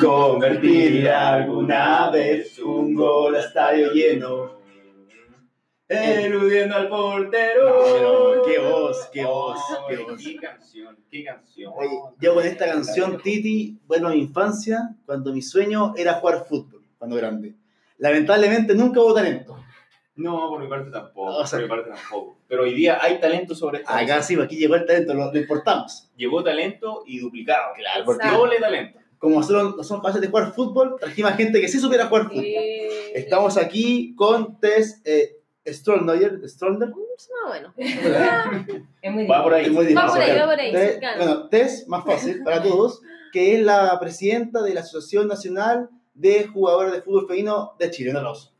Convertir alguna vez un gol a estadio lleno. Eludiendo al portero. Qué voz, qué voz, qué voz. Qué canción, qué canción. Oye, yo con esta canción, Titi, bueno, mi infancia, cuando mi sueño era jugar fútbol, cuando grande. Lamentablemente nunca hubo talento. No, por mi parte tampoco. O sea- por mi parte tampoco. Pero hoy día hay talento sobre esta Acá sí, aquí llegó el talento, lo, lo importamos. Llegó talento y duplicado. Claro, porque. Doble talento. como no somos capaces de jugar fútbol, trajimos a gente que sí supiera jugar fútbol. Eh, Estamos aquí con Tess eh, Strollner, Strollner. Más o menos. Es muy Va por ahí. Es muy Va difícil. por ahí, va por ahí, Tess- cercano. bueno, Tess, más fácil para todos, que es la presidenta de la Asociación Nacional de Jugadores de Fútbol Femenino de Chile. Un aplauso.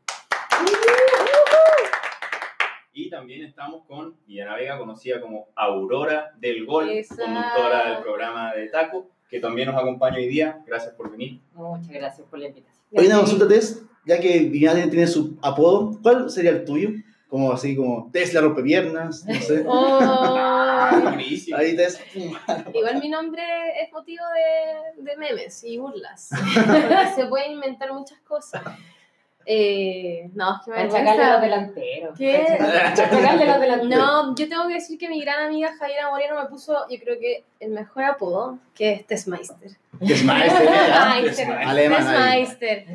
También estamos con Villana Vega, conocida como Aurora del Gol, Exacto. conductora del programa de Taco, que también nos acompaña hoy día. Gracias por venir. Muchas gracias por la invitación. Hoy una consulta, Tess, ya que Viviana tiene su apodo, ¿cuál sería el tuyo? Como así como Tess la rompepiernas, no sé. Oh. Ahí Tess. igual mi nombre es motivo de, de memes y burlas. Se pueden inventar muchas cosas. Eh, no, es que me Para sacarle vergüenza. los delanteros. ¿Qué? Para sacarle los delanteros. No, yo tengo que decir que mi gran amiga Javiera Moreno me puso, yo creo que el mejor apodo, que es. Tessmeister. Está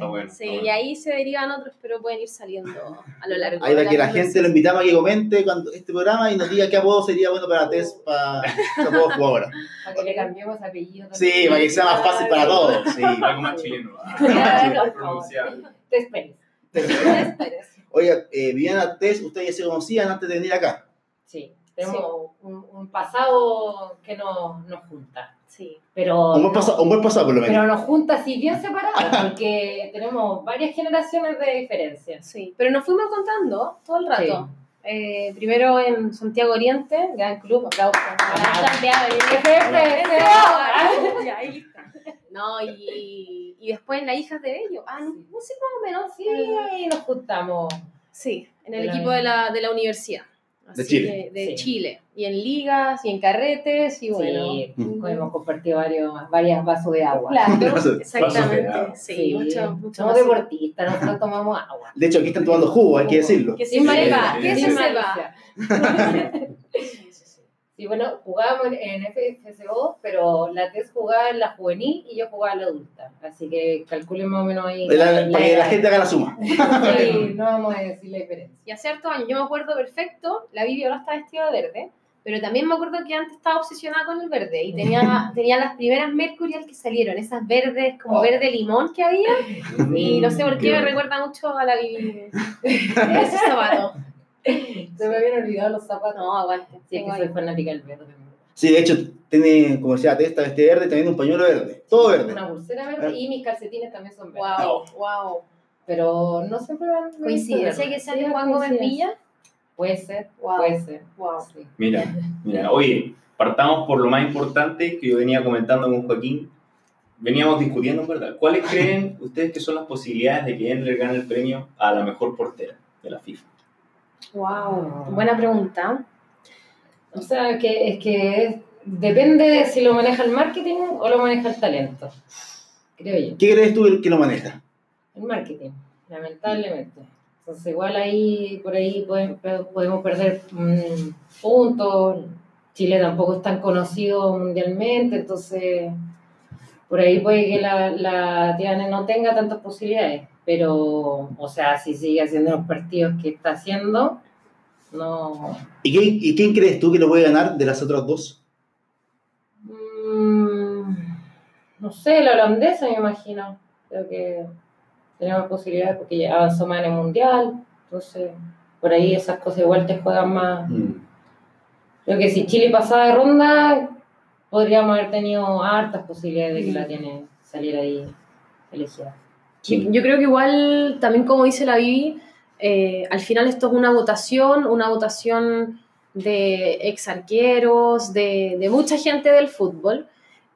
bueno, Sí, y ahí se derivan otros, pero pueden ir saliendo a lo largo Ahí de va que la gente lo invitamos a que comente cuando este programa y nos diga qué apodo sería bueno para Tess para qué apodo jugadora. Para que le cambiemos apellido. Sí, para que sea más fácil para todos. Sí. Algo más chileno. Claro. Pronunciable. Pérez. Oiga, eh, Viviana, Tess, ustedes ya se conocían antes de venir acá. Sí, tenemos Un, un pasado que nos, nos junta. Sí. Pero, Un buen, pasado, un buen pasado, por lo menos. pero nos junta así bien separados, porque tenemos varias generaciones de diferencia. Sí, pero nos fuimos contando todo el rato. Eh, primero en Santiago Oriente, gran club, aplausos. Ah. Santiago F, Ya, ahí está. No, y, y después en las hijas de Bello. Ah, no, no sé más o menos. Sí, ahí nos juntamos. Sí, en el De la equipo de la, de la universidad. De Así Chile. que- de Sí. Chile. Y en ligas, y en carretes, y bueno. Sí, Mm. hemos compartido varios, varias vasos de agua. Claro, Vaso- exactamente. vaso de Sí, mucho, mucho Somos deportistas, nosotros tomamos agua. De hecho, aquí están tomando jugo, hay que decirlo. Que se sí, se Sí, bueno, jugábamos en, FFCO, pero la TES jugaba en la juvenil y yo jugaba en la adulta. Así que calculen más o menos ahí. La- la- para que la gente haga la suma. Sí, no vamos a decir la diferencia. Y hace hartos años, yo me acuerdo perfecto, la Vivi ahora está vestida de verde, pero también me acuerdo que antes estaba obsesionada con el verde y tenía, tenía las primeras Mercurial que salieron, esas verdes como Oh. verde limón que había, y no sé por qué Qué me recuerda mucho a la Vivi. Ese zapato. Se me habían olvidado los zapatos. No, aguante. Sí, es tengo que soy fanática del verde. Sí, de hecho, tiene, como decía está este verde, también un pañuelo verde. Todo verde. Una pulsera verde y mis calcetines también son verdes. Wow, wow. Pero no siempre van Coincidencia que sale Juan Gómez. Villa. Puede ser, Wow. puede ser. Wow. Sí. Mira, mira, oye, partamos por lo más importante que yo venía comentando con Joaquín. Veníamos discutiendo, en verdad. ¿Cuáles creen ustedes que son las posibilidades de que Endler gane el premio a la mejor portera de la FIFA? Wow. Buena pregunta. O sea, que es que depende de si lo maneja el marketing o lo maneja el talento. Creo yo. ¿Qué crees tú que lo maneja? El marketing, lamentablemente. Entonces, igual ahí, por ahí podem- podemos perder mm, puntos. Chile tampoco es tan conocido mundialmente, entonces por ahí puede que la, la Tiana no tenga tantas posibilidades. Pero, o sea, si sigue haciendo los partidos que está haciendo, no. ¿Y quién, ¿Y quién crees tú que lo puede ganar de las otras dos? Mm, no sé, la holandesa me imagino. Creo que tenemos posibilidades porque ya avanzó más en el mundial. Entonces, por ahí esas cosas igual te juegan más. Creo que si Chile pasaba de ronda, podríamos haber tenido hartas posibilidades de que la tiene salir ahí elegida. Sí. Yo creo que igual, también como dice la Vivi, eh, al final esto es una votación, una votación de ex arqueros, de, de mucha gente del fútbol,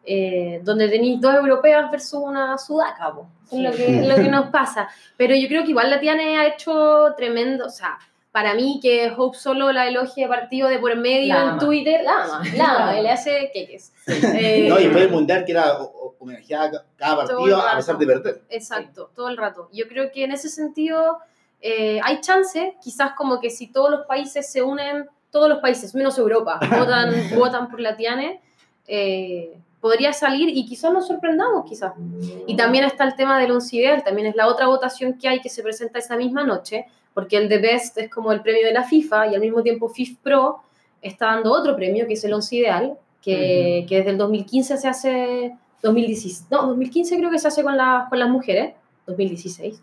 eh, donde tenéis dos europeas versus una sudaca, po. es lo que, lo que nos pasa. Pero yo creo que igual la Tiane ha hecho tremendo, o sea, para mí que Hope solo la elogie de partido de por medio La en ama. Twitter, la ama, la ama, y le hace queques. Eh, No, y fue el mundial que era homenajeada ca- cada partido a pesar de perder. Exacto, todo el rato. Yo creo que en ese sentido eh, hay chance, quizás como que si todos los países se unen, todos los países, menos Europa, votan, votan por la Tiane, eh, podría salir y quizás nos sorprendamos, quizás. Y también está el tema del once ideal, también es la otra votación que hay que se presenta esa misma noche, porque el de Best es como el premio de la FIFA y al mismo tiempo FIF Pro está dando otro premio que es el once ideal, que, que desde el 2015 se hace, 2016, no, 2015 creo que se hace con, la- con las mujeres, 2016.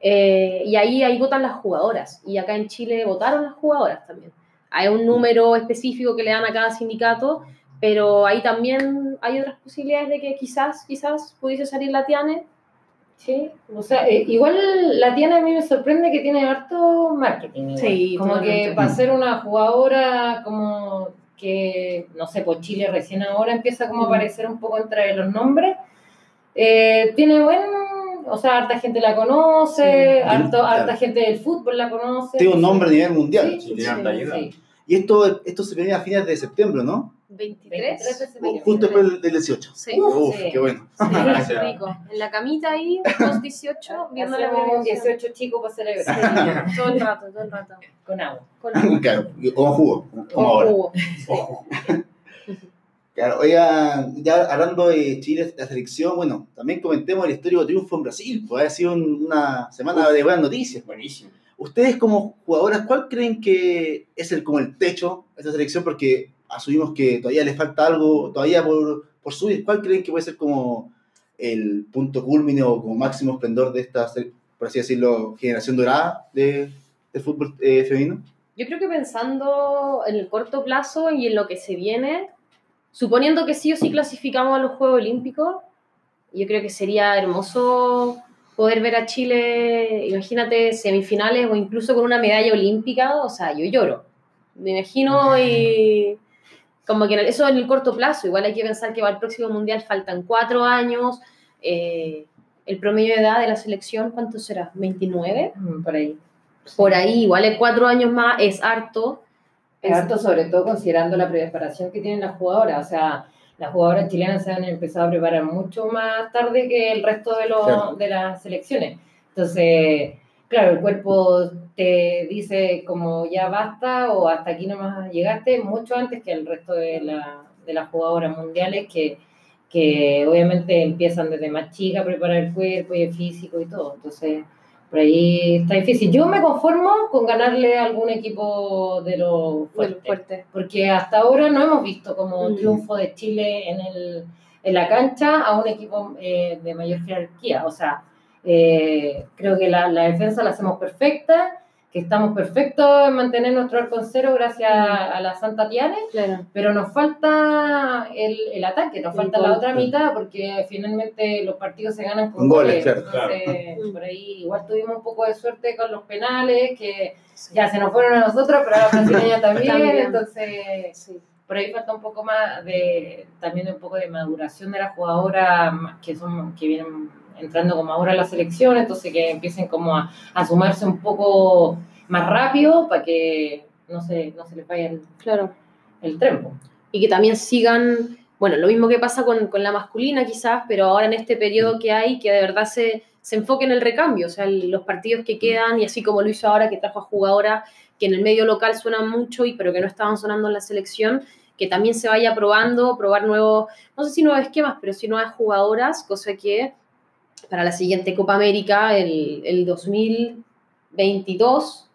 Eh, y ahí, ahí votan las jugadoras. Y acá en Chile votaron las jugadoras también. Hay un número específico que le dan a cada sindicato, pero ahí también hay otras posibilidades de que quizás, quizás pudiese salir la Tiane. Sí, o sea, eh, igual la Tiana a mí me sorprende que tiene harto marketing. igual. Sí, como totalmente. que para ser una jugadora como que, no sé, por Chile recién ahora empieza como a aparecer un poco entre los nombres. Eh, tiene buen, o sea, harta gente la conoce, Sí. harto, Claro. harta gente del fútbol la conoce. Tiene un nombre a nivel mundial. Sí, Sí. Y esto, esto se venía a fines de septiembre, ¿no? 23. 23 de O septiembre. Justo después del, del 18. Sí. Uf, Sí. qué bueno. Sí, rico. En la camita ahí, los 18, viendo la televisión. 18 chicos para celebrar Sí, todo el rato, todo el rato. con agua. Con, claro, como jugo, como con ahora. jugo. Claro, oiga, ya hablando de Chile, la selección, bueno, también comentemos el histórico triunfo en Brasil, pues ha sido un- una semana de buenas noticias. Buenísimo. Ustedes como jugadoras, ¿cuál creen que es el como el techo de esta selección? Porque asumimos que todavía le falta algo, todavía por, por subir. ¿Cuál creen que puede ser como el punto culmine o como máximo esplendor de esta, por así decirlo, generación dorada de, del fútbol eh, femenino? Yo creo que pensando en el corto plazo y en lo que se viene, suponiendo que sí o sí clasificamos a los Juegos Olímpicos, yo creo que sería hermoso poder ver a Chile, imagínate, semifinales o incluso con una medalla olímpica, o sea, yo lloro. Me imagino y como que en el- eso en el corto plazo, igual hay que pensar que para el próximo Mundial faltan cuatro años, eh, el promedio de edad de la selección, ¿cuánto será? ¿29? Mm, Por ahí. Por ahí, igual en cuatro años más es harto. Es harto, sobre todo considerando la preparación que tienen las jugadoras. O sea, las jugadoras chilenas se han empezado a preparar mucho más tarde que el resto de, los, Claro. de las selecciones. Entonces, claro, el cuerpo te dice como ya basta o hasta aquí nomás llegaste mucho antes que el resto de, la- de las jugadoras mundiales que, que obviamente empiezan desde más chica a preparar el cuerpo y el físico y todo. Entonces, por ahí está difícil. Yo me conformo con ganarle a algún equipo de los Fuerte. fuertes fuerte. porque hasta ahora no hemos visto como un Mm. triunfo de Chile en, el, en la cancha a un equipo eh, de mayor jerarquía. O sea, eh, creo que la, la defensa la hacemos perfecta, que estamos perfectos en mantener nuestro arco en cero gracias a, a la Santa Tiane, Claro. pero nos falta el, el ataque, nos El falta gol. la otra mitad, porque finalmente los partidos se ganan con goles, goles. claro. Entonces, Claro. por ahí igual tuvimos un poco de suerte con los penales, que ya se nos fueron a nosotros, pero a la brasileña también, También. entonces Sí. por ahí falta un poco más de también un poco de maduración de las jugadoras que son que vienen entrando como ahora a la selección entonces que empiecen como a, a sumarse un poco más rápido para que no se no se les vaya el, Claro. el tren po. Y que también sigan, bueno, lo mismo que pasa con, con la masculina quizás, pero ahora en este periodo que hay, que de verdad se, se enfoque en el recambio, o sea, el- los partidos que quedan, y así como lo hizo ahora, que trajo a jugadoras que en el medio local suenan mucho, y pero que no estaban sonando en la selección, que también se vaya probando, probar nuevos, no sé si nuevos esquemas, pero sí nuevas jugadoras, cosa que para la siguiente Copa América, el, el 2022,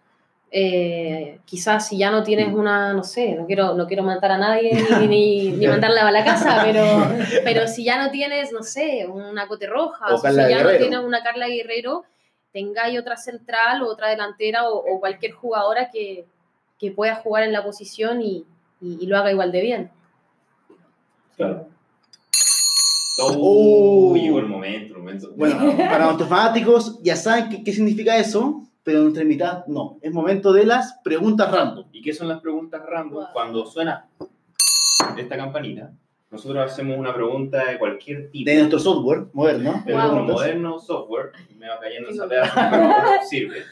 eh, quizás si ya no tienes una, no sé, no quiero, no quiero matar a nadie ni, ni, ni mandarla a la casa, pero, pero si ya no tienes, no sé, una Cote Roja, O si ya no Guerrero. tienes una Carla Guerrero, tengáis otra central o otra delantera o, o cualquier jugadora que, que pueda jugar en la posición y, y- y lo haga igual de bien. Claro. Oh. Oh, llegó el momento, el momento. Bueno, para nuestros fanáticos ya saben qué, qué significa eso, pero nuestra mitad no. Es momento de las preguntas random. ¿Y qué son las preguntas random? Wow. Cuando suena esta campanita, nosotros hacemos una pregunta de cualquier tipo. De nuestro software moderno. de Wow. nuestro moderno software. Me va cayendo esa pedazo, pero sirve.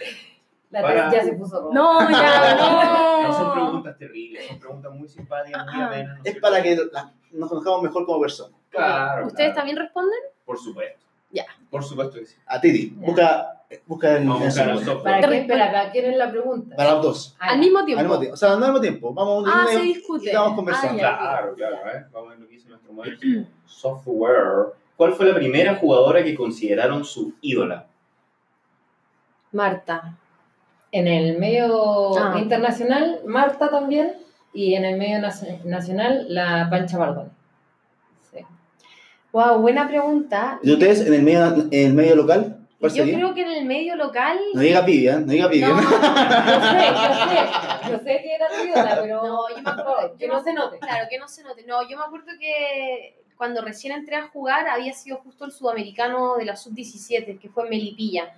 La Para- ya se puso roja. No, ya, No son no. preguntas terribles, son preguntas muy simpáticas, muy amenas. ¿no Es para que la- nos conozcamos mejor como personas. Claro. ¿Ustedes claro. también responden? Por supuesto. Ya. Por supuesto que sí. A Titi, busca, busca en, Vamos a buscar al. ¿Para Te qué? ¿para quién es la pregunta? Para los dos. Ah, Al mismo Al tiempo. mismo tiempo. O sea, no al mismo tiempo. Vamos Ah, a se un discute. y estamos conversando. Ah, ya. Claro, claro. Ver, vamos a ver lo que dice nuestro modelo. Software. ¿Cuál fue la primera jugadora que consideraron su ídola? Marta. En el medio Ah. internacional, Marta también. Y en el medio naci- nacional, la Pancha Bardoni. Wow, buena pregunta. ¿Y ustedes en el medio, en el medio local? ¿Cuál Yo sería? creo que en el medio local. No diga Pibia, no diga Pibia. No, Yo sé, yo sé. Yo sé que era ídola, pero No, yo me acuerdo- que no se note. Claro, que no se note. No, yo me acuerdo que cuando recién entré a jugar había sido justo el sudamericano de la sub-17, que fue en Melipilla.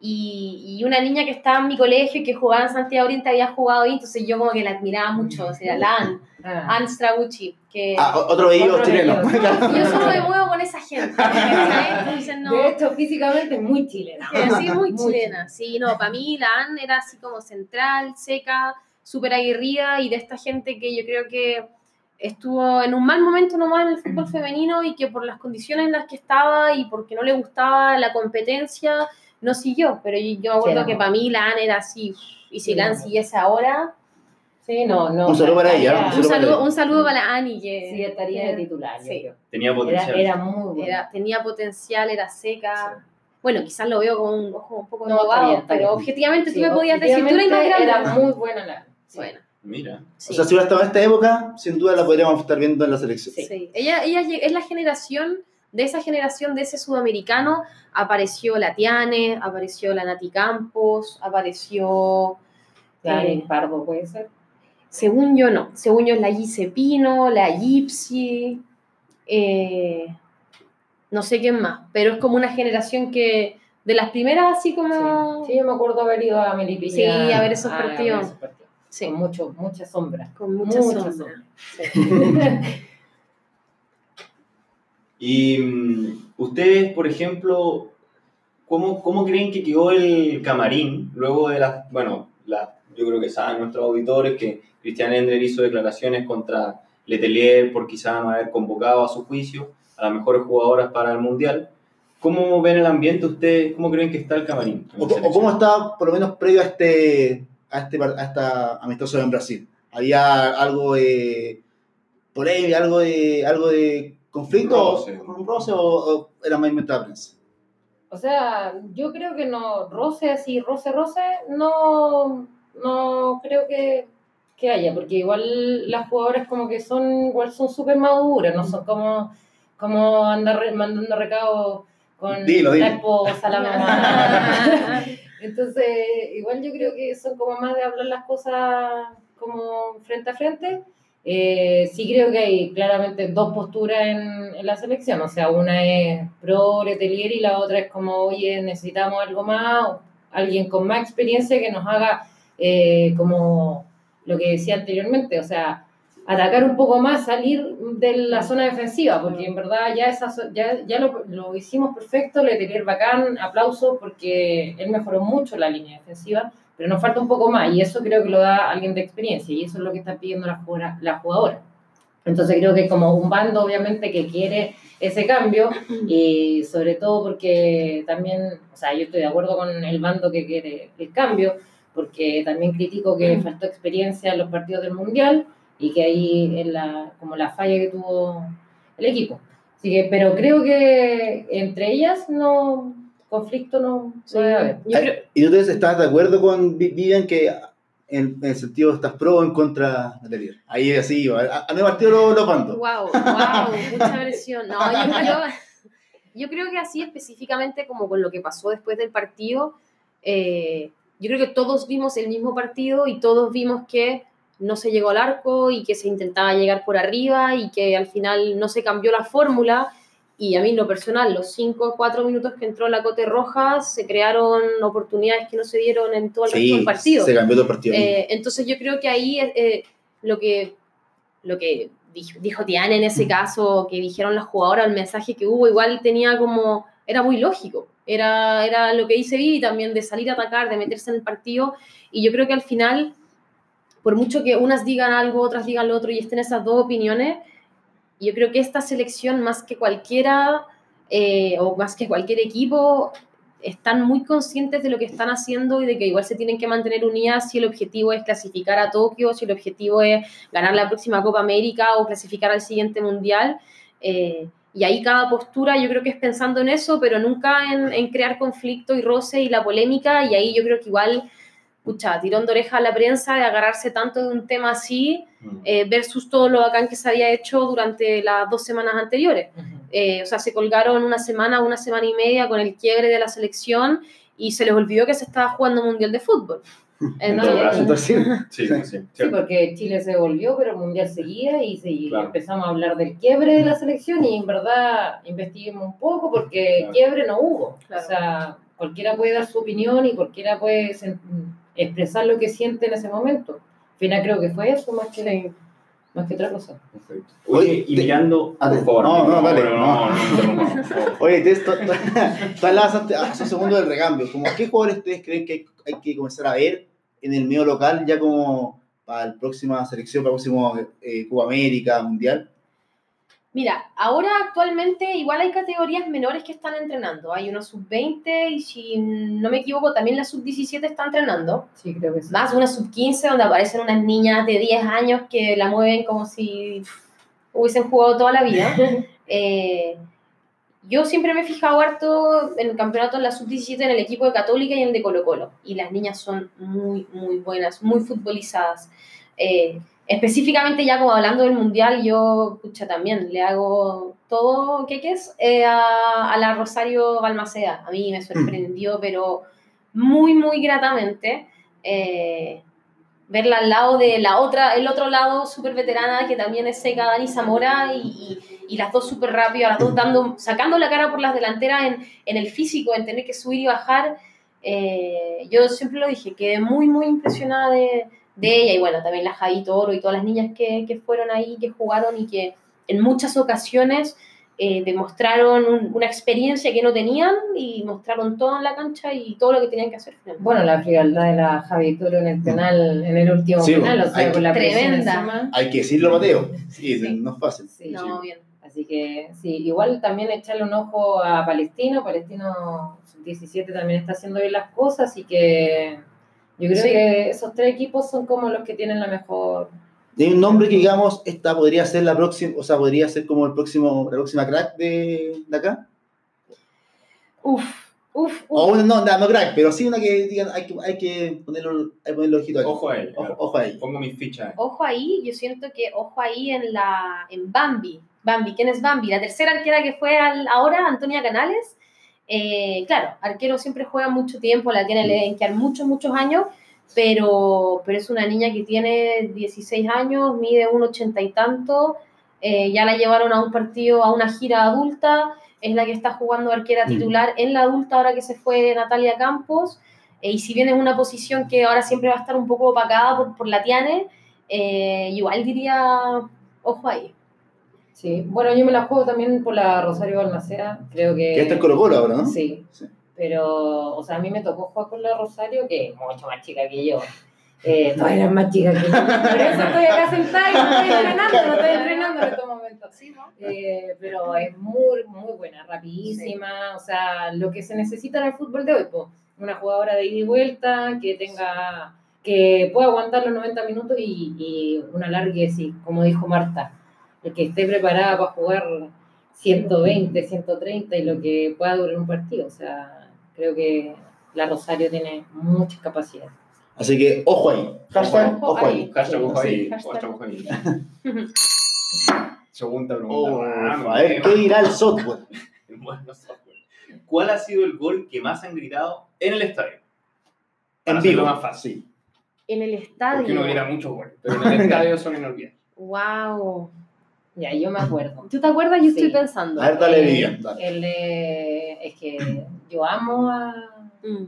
Y, y una niña que estaba en mi colegio y que jugaba en Santiago Oriente había jugado ahí, entonces yo como que la admiraba mucho, o sea, la Ann, Ah. Ann Stragucci, que Ah, otro bello chileno. bello. yo solo me muevo con esa gente, entonces no... De hecho, físicamente es muy chilena. Sí, muy Muy chilena. Sí, no, para mí la Ann era así como central, seca, súper aguerrida y de esta gente que yo creo que estuvo en un mal momento nomás en el fútbol femenino y que por las condiciones en las que estaba y porque no le gustaba la competencia, no siguió. Pero yo, yo me acuerdo Sí, que para mí la Ann era así. Y si Sí, la no. siguiese ahora, Sí, no, no. Un saludo para ella, un saludo un saludo para la Annie que Sí, estaría de titular. Sí. Tenía Era, potencial. era muy bueno. era- tenía potencial, era seca. Bueno, quizás lo veo con un ojo un poco No, bien, está pero bien. objetivamente Sí, tú me podías decir, tú eres más grande. Era muy buena la. sí. Bueno, Mira. sí. O sea, si hubiera estado en esta época, sin duda la podríamos estar viendo en la selección. Sí. Sí. Ella, ella es la generación, de esa generación, de ese sudamericano, apareció la Tiane, apareció la Nati Campos, apareció, Claro, Eh, Pardo puede ser. según yo no, según yo es la Gise Pino, la Gypsy, eh, no sé quién más, pero es como una generación que, de las primeras así como... Sí. Sí, yo me acuerdo haber ido a Melipilla. Sí, a ver esos a ver partidos. Sí, Con mucho, mucha sombra. con mucha mucha sombra. Y mm, ustedes, por ejemplo, ¿cómo, ¿cómo creen que quedó el camarín luego de las, bueno, la, yo creo que saben nuestros auditores que Cristian Endler hizo declaraciones contra Letelier por quizá no haber convocado a su juicio a las mejores jugadoras para el Mundial? ¿Cómo ven el ambiente ustedes? ¿Cómo creen que está el camarín? O, o cómo está, por lo menos previo a este, a este a esta amistoso en Brasil. ¿Había algo de polémica, algo de, algo de conflicto? Roce. o- un roce o, o era más inventada prensa? O sea, yo creo que no, roce así, roce, roce, no, no creo que, que haya, porque igual las jugadoras como que son, igual son súper maduras, no son como, como andar re- mandando recados con Dilo, dilo. la esposa, la mamá. Entonces, igual yo creo que son como más de hablar las cosas como frente a frente. Eh, sí creo que hay claramente dos posturas en, la selección, o sea, una es pro Letelier y la otra es como, oye, necesitamos algo más, alguien con más experiencia que nos haga eh, como lo que decía anteriormente, o sea, atacar un poco más, salir de la zona defensiva, porque en verdad ya, esa, ya, ya lo, lo hicimos perfecto, Letelier bacán, aplauso, porque él mejoró mucho la línea defensiva, pero nos falta un poco más, y eso creo que lo da alguien de experiencia, y eso es lo que está pidiendo la jugadora. La jugadora. Entonces creo que como un bando, obviamente, que quiere ese cambio, y sobre todo porque también, o sea, yo estoy de acuerdo con el bando que quiere el cambio, porque también critico que faltó experiencia en los partidos del Mundial, y que ahí es la, como la falla que tuvo el equipo. Así que, pero creo que entre ellas no, conflicto no, no debe haber. Yo creo, ¿Y ustedes están de acuerdo con Vi- Vivian que en, en el sentido estás pro o en contra de? Ahí así, a, a, mi partido lo, lo mando. Wow, wow, mucha presión. No, yo, yo- yo creo que así específicamente como con lo que pasó después del partido, eh, yo creo que todos vimos el mismo partido y todos vimos que no se llegó al arco y que se intentaba llegar por arriba y que al final no se cambió la fórmula. Y a mí, en lo personal, los 5 o 4 minutos que entró la Cote Roja, se crearon oportunidades que no se dieron en todo el resto del partido. se cambió el partido. Eh, entonces yo creo que ahí eh, eh, lo que lo que dijo, dijo Tiana en ese caso, que dijeron las jugadoras, el mensaje que hubo, igual tenía como, era muy lógico, Era, era lo que hice vi también de salir a atacar, de meterse en el partido. Y yo creo que al final, por mucho que unas digan algo, otras digan lo otro y estén esas dos opiniones, yo creo que esta selección, más que cualquiera eh, o más que cualquier equipo, están muy conscientes de lo que están haciendo y de que igual se tienen que mantener unidas si el objetivo es clasificar a Tokio, si el objetivo es ganar la próxima Copa América o clasificar al siguiente Mundial. Eh, y ahí cada postura yo creo que es pensando en eso, pero nunca en, en, crear conflicto y roce y la polémica. Y ahí yo creo que igual, escucha, tirón de oreja a la prensa de agarrarse tanto de un tema así eh, versus todo lo bacán que se había hecho durante las dos semanas anteriores. Eh, o sea, se colgaron una semana, una semana y media con el quiebre de la selección y se les olvidó que se estaba jugando un mundial de fútbol. Entonces, sí, sí, sí, sí, porque Chile se volvió, pero el mundial seguía y, se, claro. empezamos a hablar del quiebre de la selección y en verdad investiguemos un poco porque claro. quiebre no hubo. Claro. O sea, cualquiera puede dar su opinión y cualquiera puede expresar lo que siente en ese momento. Al final creo que fue eso más que más que otra cosa. Perfecto. Oye, y mirando. Ah, por favor, no, no, vale. no, no, no, Oye, tú hablabas hace un segundo del recambio. Como, ¿Qué jugadores ustedes creen que hay, hay, que comenzar a ver en el medio local ya como para la próxima selección, para el próximo eh, Cuba América, Mundial? Mira, ahora actualmente igual hay categorías menores que están entrenando. Hay una sub-20 y si no me equivoco también la sub-17 está entrenando. Sí, creo que sí. Más una sub-15 donde aparecen unas niñas de 10 años que la mueven como si hubiesen jugado toda la vida. eh, yo siempre me he fijado harto en el campeonato de la sub-17 en el equipo de Católica y en el de Colo Colo. Y las niñas son muy, muy buenas, muy futbolizadas. Eh, específicamente ya como hablando del mundial, yo, escucha, también le hago todo, ¿qué es? Eh, a, a, la Rosario Balmaceda. A mí me sorprendió, pero muy, muy gratamente. Eh, verla al lado de la otra, el otro lado súper veterana que también es seca, Dani Zamora, y, y, y las dos súper rápido, las dos dando, sacando la cara por las delanteras en, en el físico, en tener que subir y bajar. Eh, yo siempre lo dije, quedé muy, muy impresionada de, de ella y bueno, también la Javi Toro y todas las niñas que, que, fueron ahí, que jugaron y que en muchas ocasiones eh, demostraron un, una experiencia que no tenían y mostraron todo en la cancha y todo lo que tenían que hacer. Bueno, la frialdad de la Javi Toro en el penal, en el último Sí, penal, o sea, con la Tremenda. Hay que decirlo, Mateo. Sí, Sí. no es fácil. Sí. No, bien. Así que sí, igual también echarle un ojo a Palestino. Palestino 17 también está haciendo bien las cosas, así que yo creo Sí. que esos tres equipos son como los que tienen la mejor. Hay un nombre que digamos, esta podría ser la próxima, o sea, podría ser como el próximo, la próxima crack de, de acá. Uf, uf, O uf. una, no, no, no crack, pero sí una que digan, hay que, hay que ponerlo, hay que ponerle ojito ahí. Ojo a él. Ojo, ojo ahí. Pongo mis fichas. ahí. Ojo ahí, yo siento que ojo ahí en la en Bambi. Bambi, ¿quién es Bambi? La tercera arquera que fue al, ahora, Antonia Canales. Eh, claro, arquero siempre juega mucho tiempo, la tiene le deben quedar muchos, muchos años, pero, pero es una niña que tiene 16 años, mide un ochenta y tanto, eh, ya la llevaron a un partido, a una gira adulta, es la que está jugando arquera Mm. titular en la adulta ahora que se fue Natalia Campos, eh, y si bien es una posición que ahora siempre va a estar un poco opacada por, por la Tiane, eh, igual diría, ojo ahí. Sí, bueno, yo me la juego también por la Rosario Balmaceda. Creo que. Que está en Colo Colo ahora, ¿no? Sí. Sí. Pero, o sea, a mí me tocó jugar con la Rosario, que es mucho más chica que yo. Eh, todas eran más chicas que yo. Por eso estoy acá sentada y no estoy entrenando, no estoy entrenando en estos momentos. Eh, pero es muy, muy buena, rapidísima, o sea, lo que se necesita en el fútbol de hoy, po. una jugadora de ida y vuelta, que tenga, que pueda aguantar los 90 minutos y, y una largue, sí, como dijo Marta, el que esté preparada para jugar 120, 130 y lo que pueda durar un partido, o sea, creo que la Rosario tiene muchas capacidades. Así que ojo ahí. Hashtag Ojo ojo ahí. Hashtag ojo ahí. Hashtag. Ojo ahí. Segunda pregunta. Oh, Ah, a ver, ¿qué dirá el software? Bueno, software. ¿Cuál ha sido el gol que más han gritado en el estadio? Para En vivo. más fácil. En el Porque estadio. uno grita muchos goles, pero en el estadio son inolvidables. Wow. Ya, yo me acuerdo. ¿Tú te acuerdas? Yo Sí. estoy pensando. A ver, dale, Eh, Vivian. Dale. El de- es que yo amo a, Mm.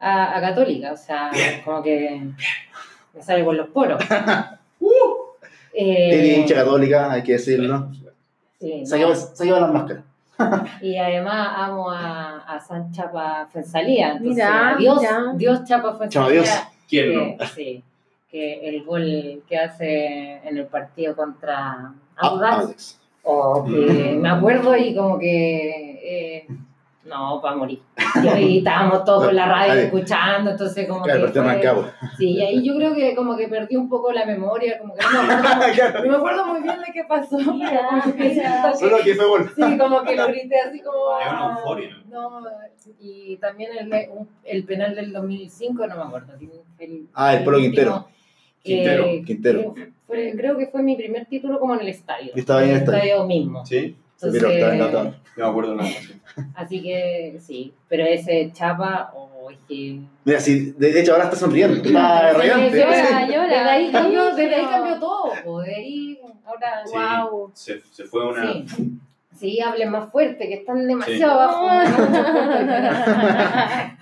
a, a Católica, o sea, como que me sale por los poros. Eh, Tiene hincha católica, hay que decirlo. sí, no. Saquemos saquemos las máscaras. Y además amo a, a San Chapa. Entonces, Mira, Dios, mira. Dios Chapa Chapa Fuensalía. Dios. ¿Quién no? que, sí, que el gol que hace en el partido contra Audax, Alex. o que me acuerdo y como que eh, no, para morir. Y ahí estábamos todos con la radio escuchando, entonces como Claro, el que fue-. Sí, y ahí yo creo que como que perdí un poco la memoria, como que no me acuerdo, Claro. no me acuerdo muy bien de qué pasó. pero como que siento que- Solo que fue gol. Sí, como que lo grité así como... Es una euforia, No, y también el, el penal del 2005, no me acuerdo. el- Ah, el Polo Quintero. último, Quintero, Quintero. que fue- creo que fue mi primer título como en el estadio. Estaba en el estadio. mismo. Sí, Sí, pero estaba en la Entonces, otra. no me acuerdo nada. sí. así que sí, pero ese chapa, oh, es que... Mira, sí, de hecho ahora está sonriendo. Está radiante. Llora, llora. Desde ahí cambió, desde ahí cambió todo. pues, De ahí, ahora, Sí, Wow. se, se fue una. sí. Sí, hablen más fuerte, que están demasiado abajo.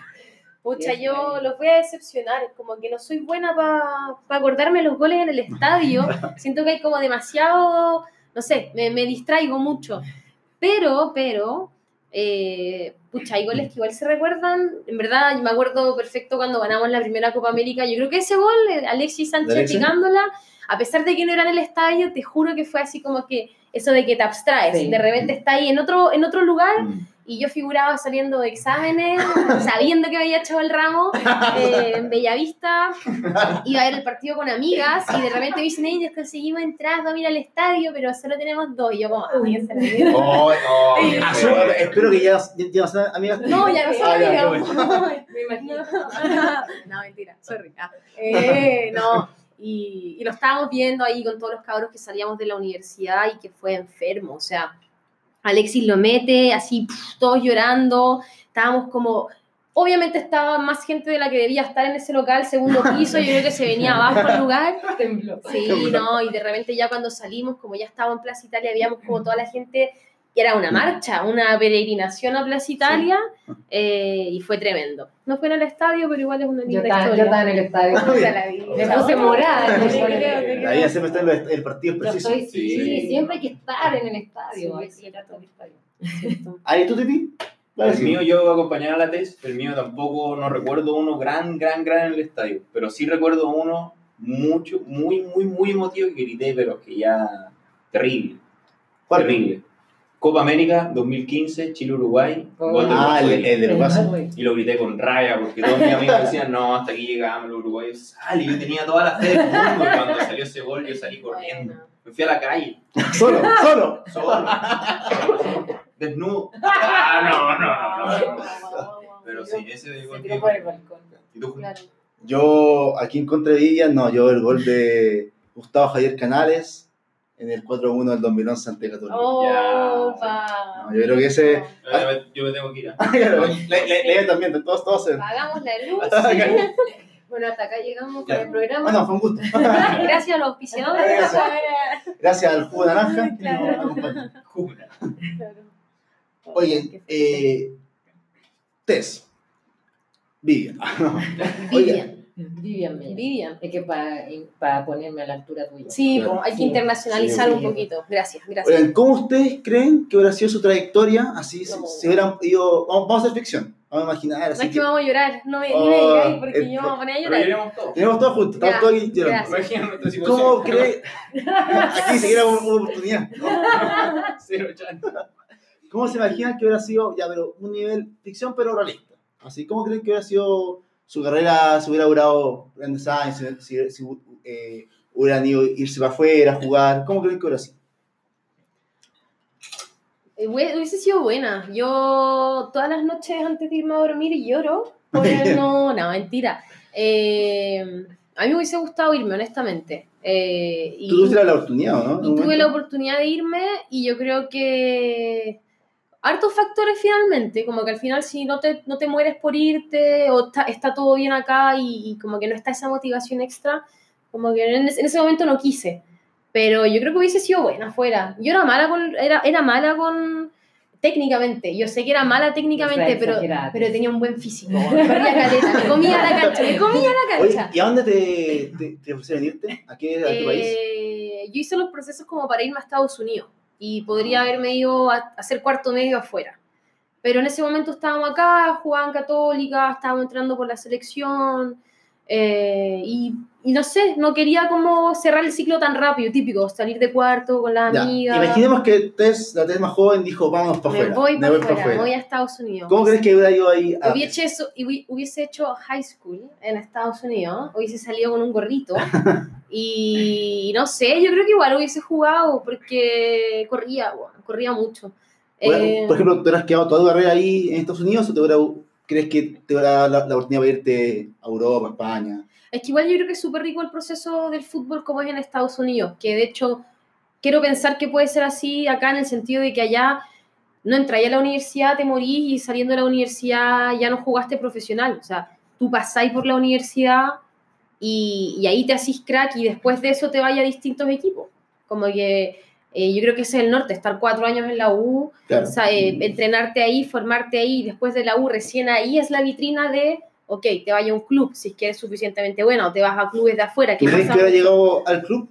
Pucha, yo los voy a decepcionar, como que no soy buena para acordarme los goles en el estadio. Siento que hay como demasiado, no sé, me, me distraigo mucho. Pero, pero, eh, pucha, hay goles que igual se recuerdan. En verdad, yo me acuerdo perfecto cuando ganamos la primera Copa América. Yo creo que ese gol, eh, Alexis Sánchez picándola, a pesar de que no era en el estadio, te juro que fue así como que eso de que te abstraes. Sí. De repente está ahí en otro, en otro lugar Mm. Y yo figuraba saliendo de exámenes, sabiendo que había echado el ramo eh, en Bellavista, iba a ver el partido con amigas y de repente me dicen ellos conseguimos entrar a ir al estadio, pero solo tenemos dos. Y yo como. Oh, oh, Sí. ah, sí, espero que ya, ya, no sean amigas. No, ya no son Ah, amigas. Me imagino. No, mentira, sorry. Ah, eh, no, y, y lo estábamos viendo ahí con todos los cabros que salíamos de la universidad y que fue enfermo. O sea, Alexis lo mete así, todos llorando. Estábamos como. Obviamente estaba más gente de la que debía estar en ese local, segundo piso. Yo creo que se venía abajo al lugar. Tembló. Sí, no, y de repente ya cuando salimos, como ya estaba en Plaza Italia, veíamos como toda la gente, era una marcha, una peregrinación a Plaza Italia, eh, y fue tremendo. No fue en el estadio, pero igual es una Yo linda estaba, yo historia. estaba en el estadio. La vida. Me puse morada. Creo. Ahí siempre está el, el partido preciso. estoy, sí, Sí. siempre hay que estar en el estadio. Sí, hay que estar en el estadio. Ahí tú, Titi. Dale, El sí. mío yo acompañaba a la TES, el mío tampoco, no recuerdo uno gran, gran, gran en el estadio, pero sí recuerdo uno mucho, muy, muy, muy emotivo que grité, pero que ya terrible, ¿Cuál? terrible. Copa América 2015, Chile-Uruguay, Oh. Ah, el, el de Lucas. Y lo grité con rabia porque todos mis amigos decían, no, hasta aquí llegamos los uruguayos. Sale, yo tenía toda la fe del mundo y cuando salió ese gol yo salí corriendo. Me fui a la calle, Solo, solo. solo, desnudo. Ah, no, no, no, no. Pero sí, ese de Se gol. Yo, aquí en contra de Vivian, no, yo el gol de Gustavo Javier Canales en el 4-1 del 2011 ante Católica. Opa. No, yo creo que ese- Yo me, yo me tengo que ir. a- Claro, le, le, le- también, todos, todos. se- Hagamos la luz. Bueno, hasta acá llegamos con el programa. Bueno, fue un gusto. Gracias a los auspiciadores. Gracias. Gracias al jugo de naranja. Claro. Jura. Oye, eh, Tess. Vivian. Ah, no. Vivian. Mella. Vivian. Es que para ponerme a la altura tuya. Sí, Claro. hay que Sí. internacionalizar Sí. un poquito. Gracias, gracias. Oigan, ¿cómo ustedes creen que hubiera sido su trayectoria así si, No. si hubieran ido... Vamos, vamos a hacer ficción. Vamos a imaginar No así es que vamos a llorar, no me, ni me Oh, digáis porque el- yo me voy a poner a Pero llorar. lloremos todos. Tenemos todos juntos, estamos todos aquí llorando. gracias. ¿Cómo cree? Aquí se quiera una oportunidad. Cero chance. ¿Cómo se imaginan que hubiera sido, ya, pero un nivel ficción, pero realista? Así, ¿cómo creen que hubiera sido su carrera, si hubiera durado grandes años, si, si, eh, hubieran ido irse para afuera, jugar? ¿Cómo creen que hubiera sido? Eh, Hubiese sido buena. Yo todas las noches antes de irme a dormir lloro. Por el no, no, mentira. Eh, a mí me hubiese gustado irme, honestamente. Eh, y Tú tuviste la oportunidad, ¿o ¿no? Y tuve momento. la oportunidad de irme y yo creo que hartos factores finalmente, como que al final si no te, no te mueres por irte o está, está todo bien acá y, y como que no está esa motivación extra, como que en ese, en ese momento no quise. Pero yo creo que hubiese sido buena afuera. Yo era mala con, era, era mala con técnicamente, yo sé que era mala técnicamente, pero, pero tenía un buen físico. Me caleta, me comía la cancha, me comía la Oye, cancha. ¿y a dónde te, te, te ofrecieron irte? ¿A qué, a qué país? Eh, yo hice los procesos como para irme a Estados Unidos. Y podría haberme ido a hacer cuarto medio afuera. Pero en ese momento estábamos acá, jugaba en Católica, estábamos entrando por la selección eh, y, y no sé, no quería como cerrar el ciclo tan rápido, típico, salir de cuarto con las Ya, amigas. Imaginemos que Tess, la Tess más joven, dijo, vamos para me afuera. voy me para voy afuera, pa' afuera. voy a Estados Unidos. ¿Cómo crees que hubiera ido ahí? a- Hubiese hecho, hubi- hubiese hecho high school en Estados Unidos, hubiese salido con un gorrito y no sé, yo creo que igual hubiese jugado porque corría, bueno, corría mucho. Bueno, Eh, Por ejemplo, ¿te hubieras quedado toda tu carrera ahí en Estados Unidos o te hubiera, crees que te hubiera dado la, la oportunidad de irte a Europa, a España? Es que igual yo creo que es súper rico el proceso del fútbol como es en Estados Unidos, que de hecho quiero pensar que puede ser así acá en el sentido de que allá no entráis a la universidad, te morís y saliendo de la universidad ya no jugaste profesional. O sea, tú pasáis por la universidad y, y ahí te hacís crack y después de eso te vayas a distintos equipos. Como que eh, yo creo que ese es el norte, estar cuatro años en la U, Claro. o sea, eh, entrenarte ahí, formarte ahí, después de la U, recién ahí es la vitrina de, ok, te vaya a un club si es que eres suficientemente bueno, o te vas a clubes de afuera. ¿Tú que crees pasa que hubiera llegado al club?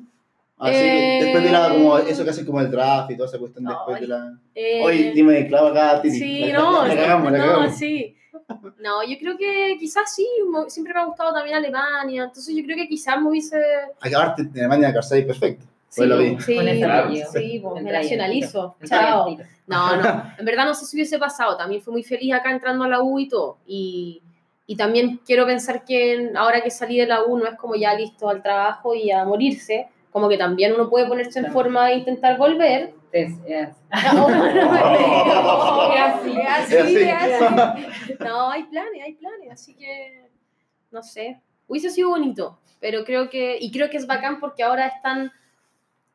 Así que Eh, después de la, como eso que hacen como el draft y toda esa cuestión después Ay, de la... Eh, Oye, dime de clavo acá, Titi. sí, La- no, la, la cagamos, la no, cagamos. sí. No, yo creo que quizás sí, siempre me ha gustado también Alemania, entonces yo creo que quizás me hubiese... Acabarte en Alemania, Karsai, perfecto. Sí, Pues lo vi. sí, Claro, apellido. sí, pues, me nacionalizo. Chao. No, no, en verdad no sé si hubiese pasado, también fui muy feliz acá entrando a la U y todo, y, y también quiero pensar que ahora que salí de la U no es como ya listo al trabajo y a morirse, como que también uno puede ponerse en Claro. forma e intentar volver. Es- es- No, no, Es es así. así, Es así. es así. No, hay planes, hay planes, así que no sé. Hubiese sido bonito, pero creo que, y creo que es bacán porque ahora están,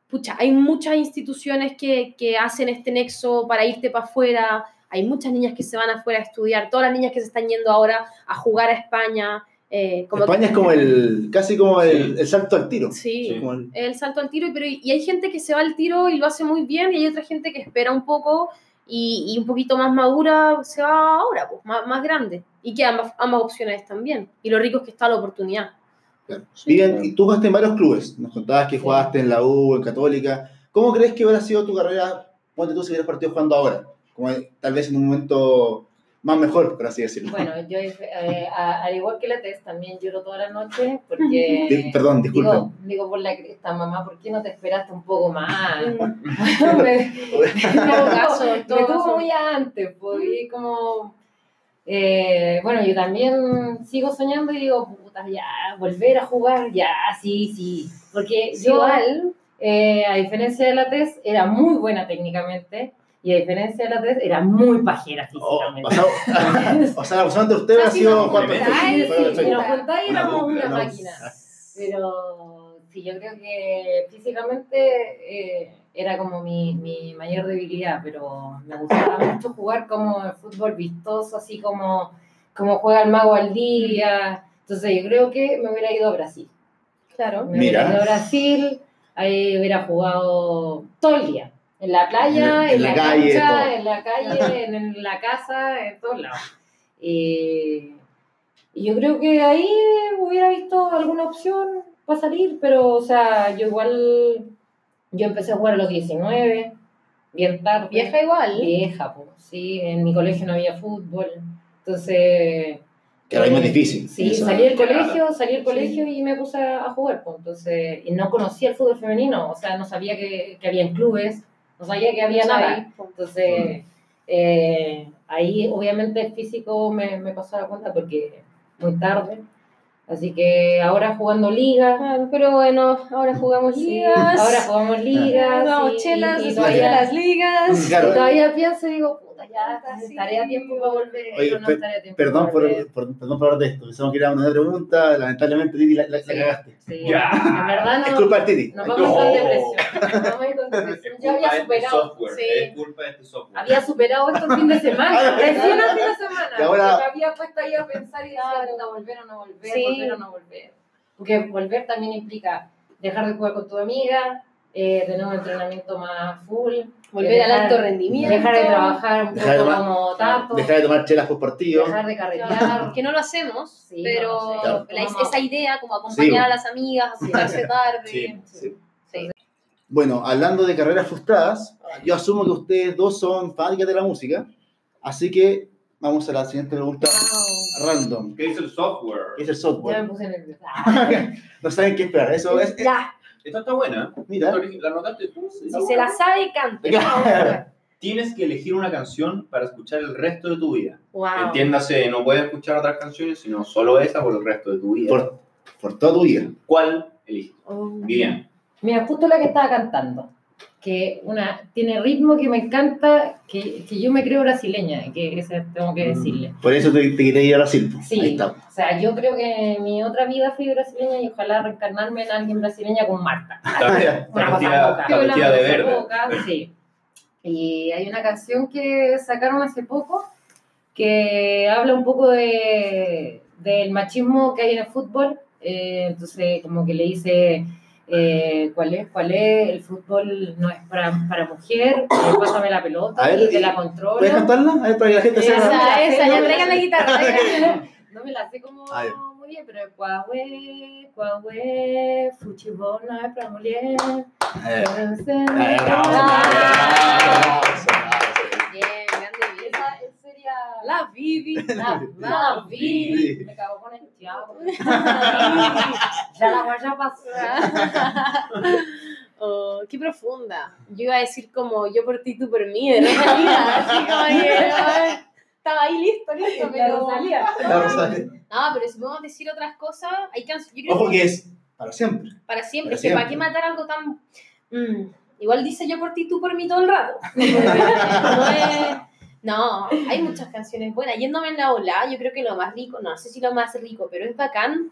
pucha, hay muchas instituciones que, que hacen este nexo para irte para afuera, hay muchas niñas que se van afuera a estudiar, todas las niñas que se están yendo ahora a jugar a España. eh, como España es como el, casi como el, el salto al tiro. Sí, como el- el salto al tiro, pero y hay gente que se va al tiro y lo hace muy bien, y hay otra gente que espera un poco y, y un poquito más madura se va ahora, pues, más, más grande. Y que ambas, ambas opciones también. Y lo rico es que está la oportunidad. Claro. Vivian, y tú jugaste en varios clubes. Nos contabas que Sí. jugaste en la U, en Católica. ¿Cómo crees que hubiera sido tu carrera, ponte tú si hubieras partido jugando ahora? Como tal vez en un momento más mejor, por así decirlo. Bueno, yo, eh, a- al igual que la test, también lloro toda la noche porque... Di- perdón, disculpa. Digo, digo por la cresta, mamá, ¿por qué no te esperaste un poco más? Me, caso, todo me tuvo muy antes, pues, y como... eh, bueno, yo también sigo soñando y digo, puta, ya, volver a jugar, ya, sí, sí. Porque Sí, yo, igual. eh, a diferencia de la test, era muy buena técnicamente y a diferencia de la test, era muy pajera Oh, físicamente. o, sea, o sea, la persona entre ustedes ha sido Juan Perfecto. Sí, sí. Pero sí, yo creo que físicamente eh, era como mi, mi mayor debilidad, pero me gustaba mucho jugar como el fútbol vistoso, así como, como juega el mago al día. Entonces yo creo que me hubiera ido a Brasil. Claro. Me Mira. hubiera ido a Brasil, ahí hubiera jugado todo el día. En la playa, En en, la la, calle, cancha, en la calle, en, en la casa, en todos lados. Y, y yo creo que ahí hubiera visto alguna opción para salir, pero, o sea, yo igual, yo empecé a jugar a los 19, bien tarde. Vieja igual. Vieja, pues, sí, en mi colegio no había fútbol, entonces... Que ahora mismo es eh, difícil. Sí, Eso. salí del Claro. colegio, salí del colegio y me puse a, a jugar, pues, entonces, y no conocía el fútbol femenino, o sea, no sabía que, que había clubes, no sabía que había nada, entonces, eh, ahí obviamente el físico me, me pasó la cuenta porque muy tarde, así que ahora jugando liga, Claro, pero bueno, ahora jugamos sí, ligas. ahora jugamos ligas, Jugamos y- chelas y, y después de todavía, las ligas. Claro. y todavía pienso y digo, puta, ya Sí. estaré a tiempo para volver, Oye, o no pe- estaré a tiempo Perdón para por, volver. por, perdón por hablar de esto. Pensamos que era una pregunta. Lamentablemente, Titi, la, la, la Sí. cagaste. Sí, Ya. en verdad no, Es culpa del Titi. Nos vamos No. con depresión. Nos vamos a ir con depresión. Yo había de este superado, software, sí. Es culpa de este software. había superado esto el fin de semana. Recién el fin de semana. Y ahora- Me había puesto ahí a pensar y decía, Claro. puta, volver o no volver, Sí. volver o no volver. Porque volver también implica dejar de jugar con tu amiga, eh, tener un entrenamiento más full, Volver al dejar- alto rendimiento. dejar de trabajar un de poco tomar- como tanto, Dejar de tomar chelas por partido. dejar de carretear. Claro, que no lo hacemos, Sí, pero no, sé. Claro. la- esa idea, como acompañar Sí. a las amigas, juntarse tarde. Sí. Bueno, hablando de carreras frustradas, yo asumo que ustedes dos son fanáticas de la música, así que vamos a la siguiente pregunta random. ¿Qué dice el software? ¿Qué es el Ya software? me puse nerviosa. no saben qué esperar. Eso es. Ya, Esta está buena. ¿eh? Mira. ¿La notaste tú? Sí. Si se la sabe, cante. Tienes que elegir una canción para escuchar el resto de tu vida. Wow. Entiéndase, no puedes escuchar otras canciones, sino solo esa por el resto de tu vida. Por, por toda tu vida. ¿Cuál eliges? Oh. Bien. Mira, justo la que estaba cantando, que una tiene ritmo que me encanta, que, que yo me creo brasileña, que tengo que decirle. Por eso te, te quería ir a Brasil. pues. Ahí Sí, está. o sea, yo creo que en mi otra vida fui brasileña y ojalá reencarnarme en alguien brasileña con Marta. Una cosa loca. de verde. loca, sí. Y hay una canción que sacaron hace poco que habla un poco de, del machismo que hay en el fútbol. Eh, entonces, como que le dice, eh, ¿cuál es? ¿Cuál es? El fútbol no es para, para mujer, eh, pásame la pelota A ver, y te la ¿Puedes controla. cantarla? A ver, para que la gente Esa, sepa. Esa, esa, ya traigan la guitarra. No me la sé como muy bien, pero Cuahue, Cuahue, Fuchibol no es para mujer. Eh, Eh, bravo, Bien, grande, bien. Esa sería La Vivi. la, La la Vivi. vi. Me cago con el diablo. Ya la guaya pasó. Oh, qué profunda. Yo iba a decir como yo por ti, tú por mí, de Rosalía. Así como que ay, estaba ahí listo, listo, pero. La Rosalía. No, pero si podemos decir otras cosas, hay canciones. Yo creo Ojo que que es para siempre. para siempre. para es que ¿Para qué siempre. matar algo tan.? Mm, igual dice yo por ti, tú por mí todo el rato. no, es- no, hay muchas canciones buenas. Yéndome en la ola, yo creo que lo más rico, no sé si lo más rico, pero es bacán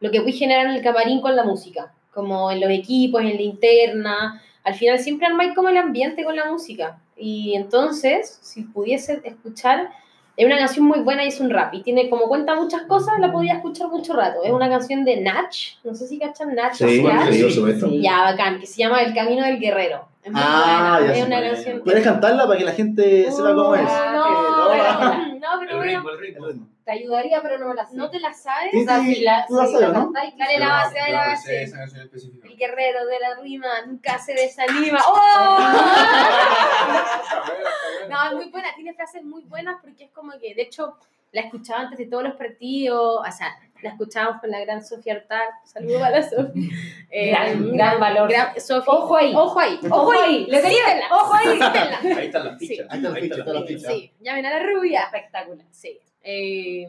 lo que voy generar en el camarín con la música. Como en los equipos, en la interna. Al final siempre armáis como el ambiente con la música. Y entonces, si pudiese escuchar, es una canción muy buena y es un rap. Y tiene como cuenta muchas cosas, la podría escuchar mucho rato. Es una canción de Natch. No sé si cachan Natch. Sí, ¿ya? sí. Sí. Ya, bacán, que se llama El Camino del Guerrero. Es muy Ah, buena, ya es sé una canción. ¿Puedes cantarla para que la gente sepa cómo es? Ah, No, que- no, pero El bueno, ritmo, el ritmo. Te ayudaría, pero no me la sé. no te la sabes. Sí, Esa sí, sí la- tú la sabes, ¿no? Dale la base, dale la base. sé esa canción específica. El guerrero de la rima nunca se desanima. ¡Oh! No, es muy buena, tiene frases muy buenas porque es como que, de hecho, la escuchaba antes de todos los partidos, o sea, la escuchábamos con la gran Sofía Artar. Saludos a la Sofía. Eh, Gran- gran valor. gran- Sofía. Ojo ahí. Ojo ahí. Ojo ahí. Le Cítenla, Ojo ahí. Ahí están las fichas. Ahí están las fichas, están las Sí, fichas. Sí, llamen a la rubia. Espectacular. Sí. Eh,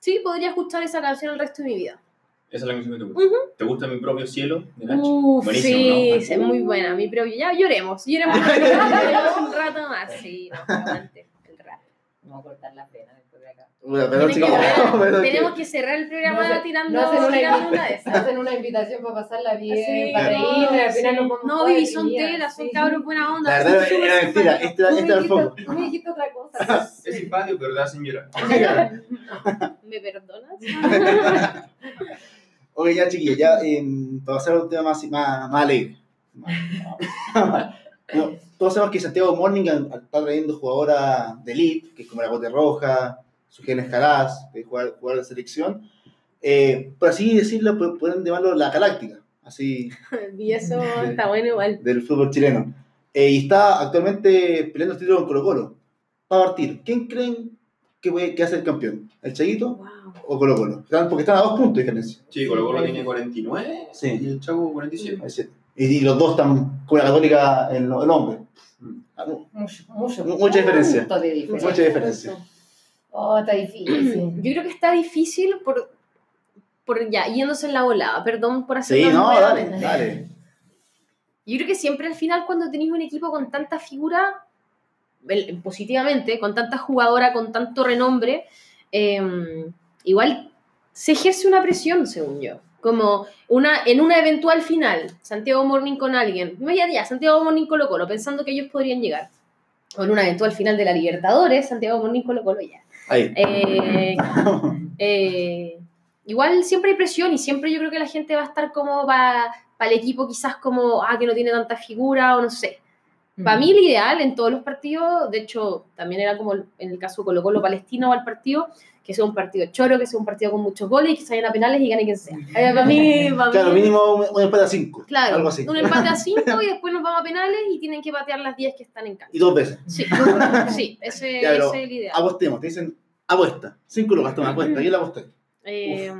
sí, podría escuchar esa canción el resto de mi vida. Esa es la canción que te gusta. Ujú. ¿Te gusta mi propio cielo de Nacho? Buenísimo, sí, ¿no? sí, es muy buena. Mi propio. Ya lloremos, lloremos, lloremos un rato más. Sí, no, aguante el rap. Vamos a cortar la pena. Bueno, que pero que- Tenemos que cerrar el programa No tirando, no hacen una tirando una de esas. Hacen una invitación para pasarla bien, Sí, para no, reírnos, al final nos vamos No, Vivi, son telas, son sí. cabros buena onda. La verdad era mentira. Este, este era el dijiste- foco. Tú me dijiste otra cosa. Es simpático, pero hacen llorar. ¿Me perdonas? Oye, ya chiquillos, ya eh, para pasar a un tema más, más, más alegre. No, todos sabemos que Santiago Morning está trayendo jugadora de elite, que es como la Bote Roja, Sujén Escalás, que es jugador, jugador de selección. Eh, por así decirlo, pu- pueden llamarlo la galáctica, así Y eso está bueno igual. del fútbol chileno. Eh, y está actualmente peleando el título con Colo Colo. Para partir, ¿quién creen que, puede, que va a ser el campeón? ¿El Chayito Wow. o Colo Colo? Están- Porque están a dos puntos de diferencia. Sí, Colo Colo tiene 49 Sí. y el Chavo 47. Es decir, Y, y los dos están con la católica el, el hombre. Mucho, mucho. Mucha diferencia. punto de diferencia. Mucha diferencia. Oh, está difícil. Yo creo que está difícil por, por ya, yéndose en la volada. Perdón por hacer Sí, no, buena. dale, dale. Yo creo que siempre al final cuando tenéis un equipo con tanta figura, positivamente, con tanta jugadora, con tanto renombre, eh, igual se ejerce una presión, según yo. Como una, en una eventual final, Santiago Morning con alguien, imagínate ya, Santiago Morning Colo Colo, pensando que ellos podrían llegar. O en una eventual final de la Libertadores, Santiago Morning Colo Colo ya. Ahí. Eh, eh, igual siempre hay presión y siempre yo creo que la gente va a estar como para el equipo quizás como, ah, que no tiene tanta figura o no sé. Para mí el ideal en todos los partidos, de hecho también era como en el caso Colo Colo Palestina o al partido, que sea un partido choro, que sea un partido con muchos goles y que se vayan a penales y gane quien sea. Eh, para mí, para Claro, mí- mínimo un, un empate a 5. Claro, Algo así. un empate a 5 y después nos vamos a penales y tienen que patear las 10 que están en cancha. Y dos veces. Sí, sí ese, Ya, ese es el ideal. Apostemos, te dicen apuesta. 5 lucas, toma apuesta. ¿Quién la aposté? Eh,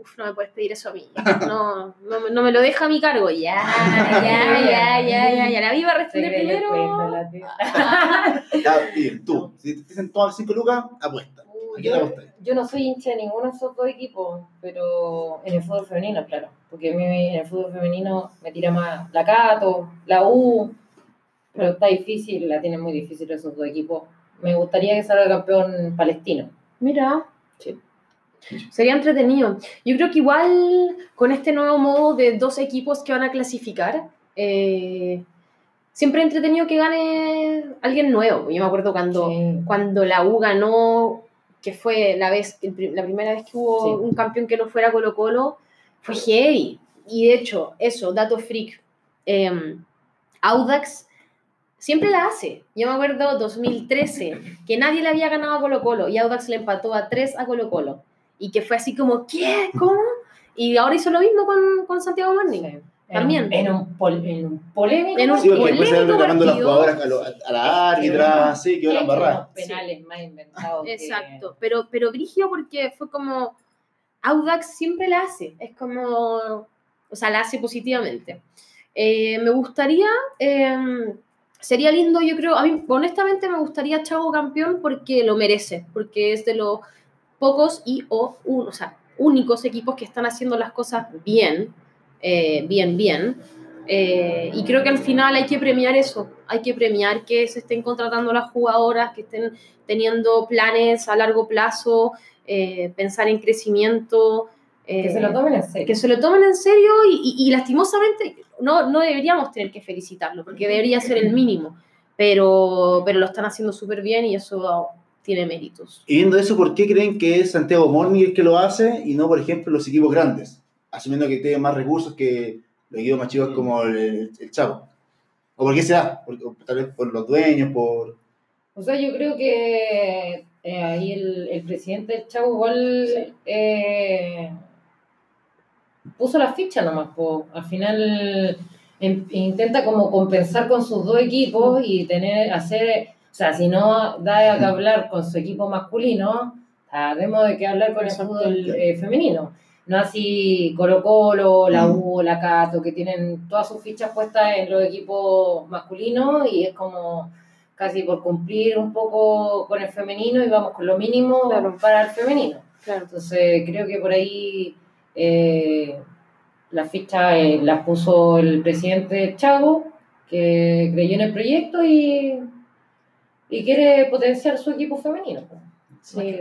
uf, no me puedes pedir eso a mí. No, no, me- no me lo deja a mi cargo. Ya, ya, ya, ya, ya, ya. La viva responde primero. la. Ya, y tú. Si te dicen toma 5 lucas, apuesta. ¿A quién la Yo, no soy hincha de ninguno de esos dos equipos, pero en el fútbol femenino, claro. Porque a mí en el fútbol femenino me tira más la Cato, la U, pero está difícil, la tienen muy difícil esos dos equipos. Me gustaría que salga campeón palestino. Mira. Sí. Sería entretenido. Yo creo que igual con este nuevo modo de dos equipos que van a clasificar, eh, siempre entretenido que gane alguien nuevo. Yo me acuerdo cuando, Sí. cuando la U ganó, que fue la, vez, la primera vez que hubo Sí. un campeón que no fuera Colo Colo, fue heavy. Y de hecho, eso, dato freak, eh, Audax siempre la hace. Yo me acuerdo 2013, que nadie le había ganado a Colo Colo y Audax le empató a 3 a Colo Colo. Y que fue así como, ¿qué? ¿Cómo? Y ahora hizo lo mismo con, con Santiago Morning. Sí. También. En un, pol- en un polémico. En un- Sí, porque después se van reclamando las jugadoras a, lo- a la árbitra, sí, que eran barradas. penales más inventados. que- Exacto, pero, pero Brigio porque fue como, Audax siempre la hace, es como, o sea, la hace positivamente. Eh, me gustaría, eh, sería lindo, yo creo, a mí honestamente me gustaría Chavo campeón porque lo merece, porque es de los pocos y o, un- o sea, únicos equipos que están haciendo las cosas bien, eh, bien, bien. Eh, y creo que al final hay que premiar eso, hay que premiar que se estén contratando las jugadoras, que estén teniendo planes a largo plazo, eh, pensar en crecimiento. eh, Que se lo tomen en serio. que se lo tomen en serio y, y- y lastimosamente no, no deberíamos tener que felicitarlo, porque debería ser el mínimo, pero, pero lo están haciendo súper bien y eso tiene méritos. Y viendo eso, ¿por qué creen que es Santiago Morning el que lo hace y no, por ejemplo, los equipos grandes? Asumiendo que tienen más recursos que los equipos más chicos como el, el Chavo. ¿O por qué se da? Por- o tal vez por los dueños, por... O sea, yo creo que eh, ahí el, el presidente del Chavo igual eh, puso la ficha nomás. po. Al final em- intenta como compensar con sus dos equipos y tener, hacer, o sea, si no da que hablar con su equipo masculino, debemos de que hablar con el fútbol eh, femenino. No así Colo Colo, la Mm. U, la Cato, que tienen todas sus fichas puestas en los equipos masculinos y es como casi por cumplir un poco con el femenino y vamos con lo mínimo Claro. para el femenino. Claro. Entonces creo que por ahí eh, la ficha eh, la puso el presidente Chago, que creyó en el proyecto y, y quiere potenciar su equipo femenino. Sí.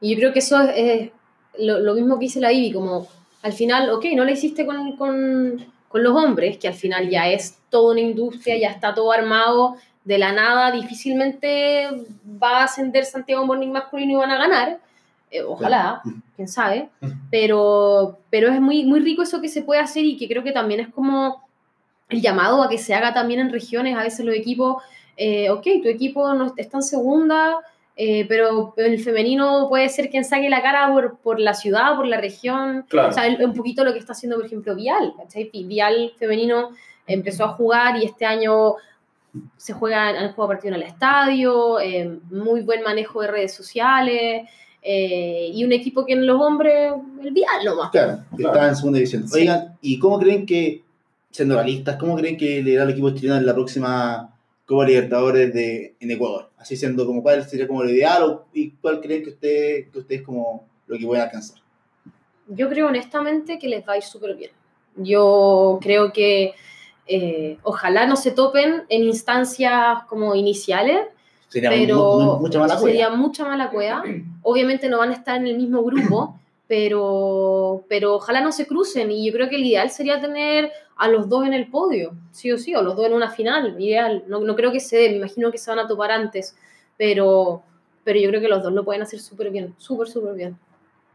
Y yo creo que eso es, es lo, lo mismo que dice la Ivy, como al final, ok, no lo hiciste con, con, con los hombres, que al final ya es toda una industria, ya está todo armado, de la nada difícilmente va a ascender Santiago Morning masculino y van a ganar, eh, ojalá, quién sabe, pero, pero es muy, muy rico eso que se puede hacer y que creo que también es como el llamado a que se haga también en regiones, a veces los equipos, eh, ok, tu equipo no está en segunda, eh, pero el femenino puede ser quien saque la cara por, por la ciudad, por la región. Claro. O sea, el- un poquito lo que está haciendo, por ejemplo, Vial. ¿cachai? Vial femenino empezó a jugar y este año se juega, han jugado partido en el estadio, eh, muy buen manejo de redes sociales. eh, y un equipo que en los hombres, el Vial nomás. Claro, que Claro. está en segunda división. Sí. Oigan, ¿y cómo creen que, siendo realistas, cómo creen que le irá al equipo chileno en la próxima Copa Libertadores de, en Ecuador? Así siendo como cuál sería como lo ideal o, y cuál creen que usted, que ustedes como lo que pueden alcanzar. Yo creo honestamente que les va a ir súper bien. Yo creo que eh, ojalá no se topen en instancias como iniciales, Sería pero mu- mu- mucha mala sería mucha mala cueva. Obviamente no van a estar en el mismo grupo, pero, pero ojalá no se crucen. Y yo creo que el ideal sería tener a los dos en el podio, sí o sí, o los dos en una final, ideal. No, no creo que se dé, me imagino que se van a topar antes, pero, pero yo creo que los dos lo pueden hacer súper bien, súper, súper bien.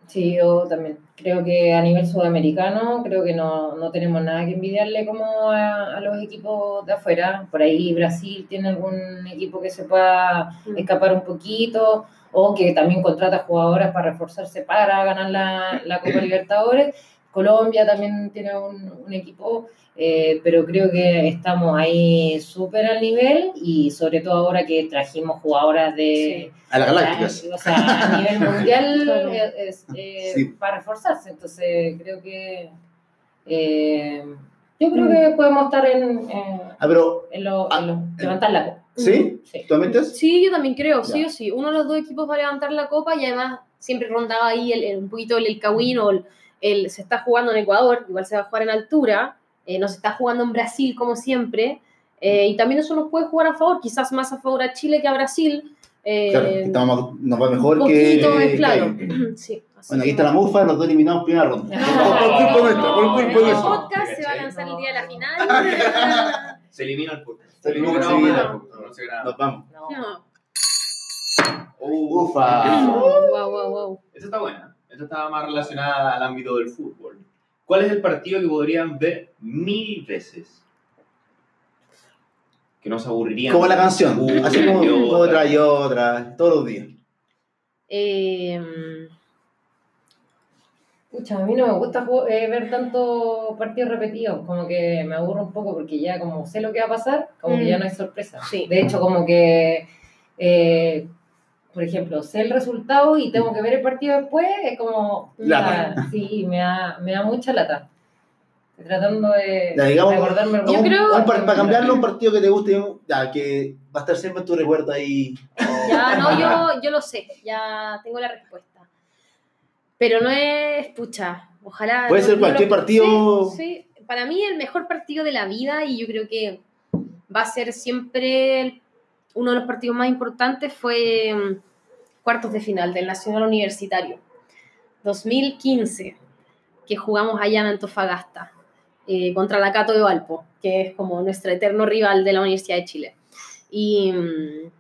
Sí, yo también creo que a nivel sudamericano, creo que no, no tenemos nada que envidiarle como a, a los equipos de afuera. Por ahí Brasil tiene algún equipo que se pueda Mm. escapar un poquito o que también contrata jugadoras para reforzarse para ganar la, la Copa Libertadores. Colombia también tiene un, un equipo, eh, pero creo que estamos ahí súper al nivel y sobre todo ahora que trajimos jugadoras de... A las galácticas. O sea, a nivel mundial eh, es, eh, Sí. para reforzarse. Entonces, creo que. eh, yo creo Mm. que podemos estar en. Ah, pero, en lo, Ah, en lo- levantar la copa. ¿sí? Sí. ¿Tú metes? Sí, yo también creo, sí Ya. o sí. Uno de los dos equipos va a levantar la copa y además siempre rondaba ahí el, el- un poquito el, el Cawin o el, el- se está jugando en Ecuador, igual se va a jugar en altura, eh, no se está jugando en Brasil como siempre, eh, y también eso nos puede jugar a favor, quizás más a favor a Chile que a Brasil. eh, Claro, estamos, nos va mejor un que. poquito, es claro. que- sí, Bueno, aquí que está la mufa, los dos eliminados en primera ronda. Por culpa nuestra, por culpa El podcast se va a lanzar el día de la final. Se elimina el podcast. Se elimina no, enseguida. no, no, no se graba. Nos vamos. No. Ufa. Wow, wow, wow. Esta está buena. Esta estaba más relacionada al ámbito del fútbol. ¿Cuál es el partido que podrían ver mil veces? Que no se aburrirían. Como la canción. Así como y otra. otra y otra, todos los días. Eh, Pucha, a mí no me gusta eh, ver tantos partidos repetidos, como que me aburro un poco porque ya como sé lo que va a pasar, como que Mm. ya no hay sorpresa. Sí. De hecho, como que, eh, por ejemplo, sé el resultado y tengo que ver el partido después, es como, Lata. sí, me da, me da mucha lata. Estoy tratando de, Ya, digamos, de acordarme Yo Un- creo- un par- para cambiarlo, un partido que te guste, ya, que va a estar siempre en tu recuerdo ahí. Ya, no, yo, yo lo sé, ya tengo la respuesta. Pero no es, pucha, ojalá. Puede no- ser no cualquier lo- partido. Sí, sí. para mí el mejor partido de la vida y yo creo que va a ser siempre el- uno de los partidos más importantes fue mm, cuartos de final del Nacional Universitario 2015, que jugamos allá en Antofagasta eh, contra la Cato de Valpo, que es como nuestro eterno rival de la Universidad de Chile. Y, mm,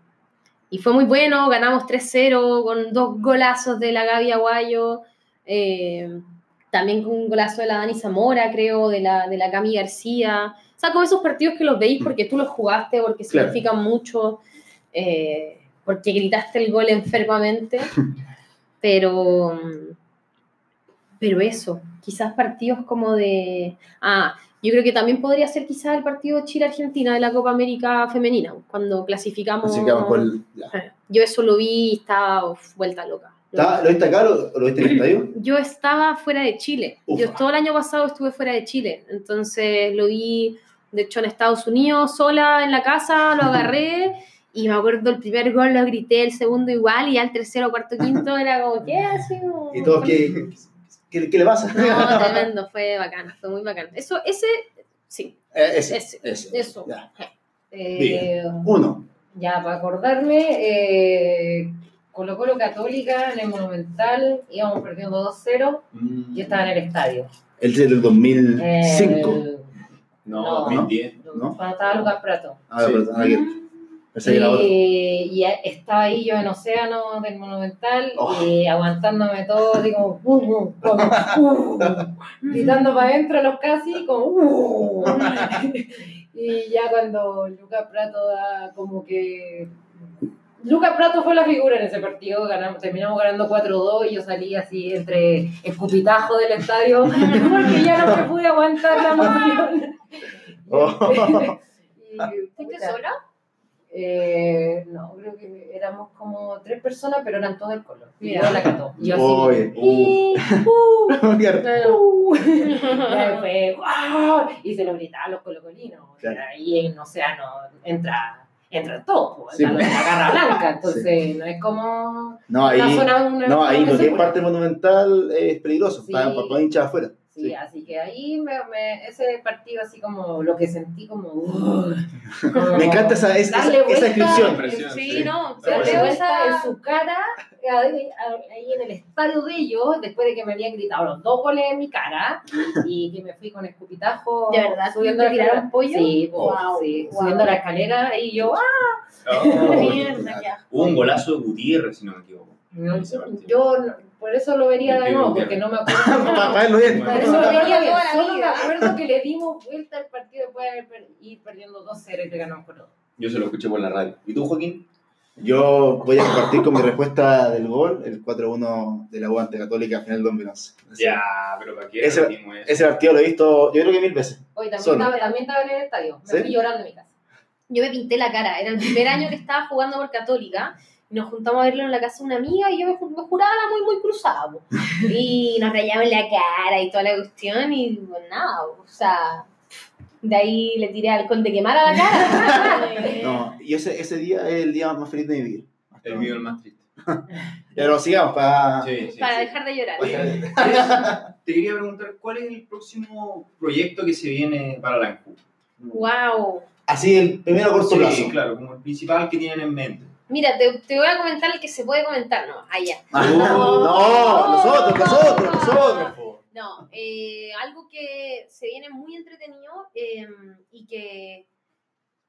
y fue muy bueno, ganamos 3-0 con dos golazos de la Gaby Aguayo, eh, también con un golazo de la Dani Zamora, creo, de la, de la Cami García. O sea, como esos partidos que los veis porque tú los jugaste, porque Claro. significan mucho, eh, porque gritaste el gol enfermamente. Pero, pero eso, quizás partidos como de... Ah, yo creo que también podría ser quizás el partido Chile-Argentina de la Copa América Femenina, cuando clasificamos... Con. ya. Yo eso lo vi y estaba uf, vuelta loca. ¿Está- ¿Lo viste acá o lo viste en el estadio? Yo estaba fuera de Chile. Ufa. Yo todo el año pasado estuve fuera de Chile. Entonces lo vi, de hecho, en Estados Unidos, sola en la casa, lo agarré. Y me acuerdo el primer gol lo grité, el segundo igual, y ya el tercero, cuarto, quinto era como, ¿qué? Así ¿Y todos qué, qué, qué le pasa? No, tremendo, fue bacán, fue muy bacán. Eso, ese, sí, Eh, ese, ese, ese. eso. Ya. Eh, Uno. Ya, para acordarme, eh, Colo Colo Católica en el Monumental, íbamos perdiendo 2-0, Mm, yo estaba en el estadio. El del 2005. Eh, No, No. 2010. ¿No? Cuando estaba Lucas Prato. Ah, Sí. que era otro. Y, y estaba ahí yo en Océano del Monumental Oh. y aguantándome todo, así como, uh, uh, como, uh, gritando para adentro los casi, como, uh. y ya cuando Lucas Prato da como que. Lucas Prato fue la figura en ese partido, ganamos, terminamos ganando 4-2 y yo salí así entre escupitajo del estadio porque ya no me pude aguantar la emoción. Y, ¿Fuiste sola? eh, no, creo que éramos como tres personas, pero eran todos del color. Y Mira. yo la cató. Y yo así. "Y, uh, uh". "Guau", Y se lo gritaban los colocolinos. Claro. ahí en Océano entra, entra todo, pues, Sí, la, pues. la garra blanca. Entonces, no es como No, ahí, una zona. Una no, ahí segura. parte monumental es peligroso. Sí. Para, para hinchar afuera. Sí, Sí. así que ahí me, me- ese partido así como lo que sentí como... uh, como Me encanta esa, esa, descripción. Impresión, Sí, sí. no, darle vuelta en su cara ahí, ahí en el estadio de ellos, después de que me habían gritado los dos goles en mi cara y que me fui con escupitajo ¿De verdad? subiendo ¿Te la escalera. pollo? Sí, po, Wow, sí, wow. subiendo la escalera y yo, ¡ah! Oh, Mierda, qué asco. Hubo un golazo de Gutiérrez, si no me equivoco. No, yo no- por eso lo vería de nuevo, porque no me acuerdo. Para para verlo bien. Por eso lo vería bien. la Solo me acuerdo que le dimos vuelta al partido después de haber ir perdiendo 2-0 y le ganamos por 2. Yo se lo escuché por la radio. ¿Y tú, Joaquín? Yo voy a compartir con mi respuesta del gol, el 4-1 de la U ante Católica final del 2011. Ya, pero ¿para qué Ese- eso? Ese partido lo he visto, yo creo que mil veces. Hoy también, estaba, también estaba en el estadio. Me ¿Sí? fui llorando en mi casa. Yo me pinté la cara, era el primer año que estaba jugando por Católica. Y Nos juntamos a verlo en la casa de una amiga y yo me, ju- me juraba muy, muy cruzada. po. Y nos rayamos la cara y toda la cuestión y pues, nada, o sea, de ahí le tiré alcohol de quemar a la cara. No, y ese, ese día es el día más feliz de mi vida. El mío el más triste. Lo sigamos para... Sí, sí, para sí. dejar de llorar. Oye, te quería preguntar, ¿cuál es el próximo proyecto que se viene para la ENJU? Wow. Así el primero a corto Sí, plazo. claro, como el principal que tienen en mente. Mira, te, te voy a comentar el que se puede comentar, no, allá. Ah, Uh, no, nosotros, nosotros, nosotros. No, eh, algo que se viene muy entretenido eh, y que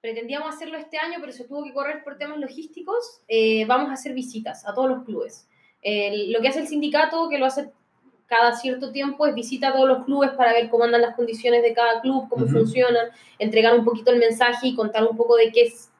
pretendíamos hacerlo este año, pero se tuvo que correr por temas logísticos. eh, vamos a hacer visitas a todos los clubes. Lo que hace el sindicato, que lo hace cada cierto tiempo, es visita a todos los clubes para ver cómo andan las condiciones de cada club, cómo funcionan, entregar un poquito el mensaje y contar un poco de qué es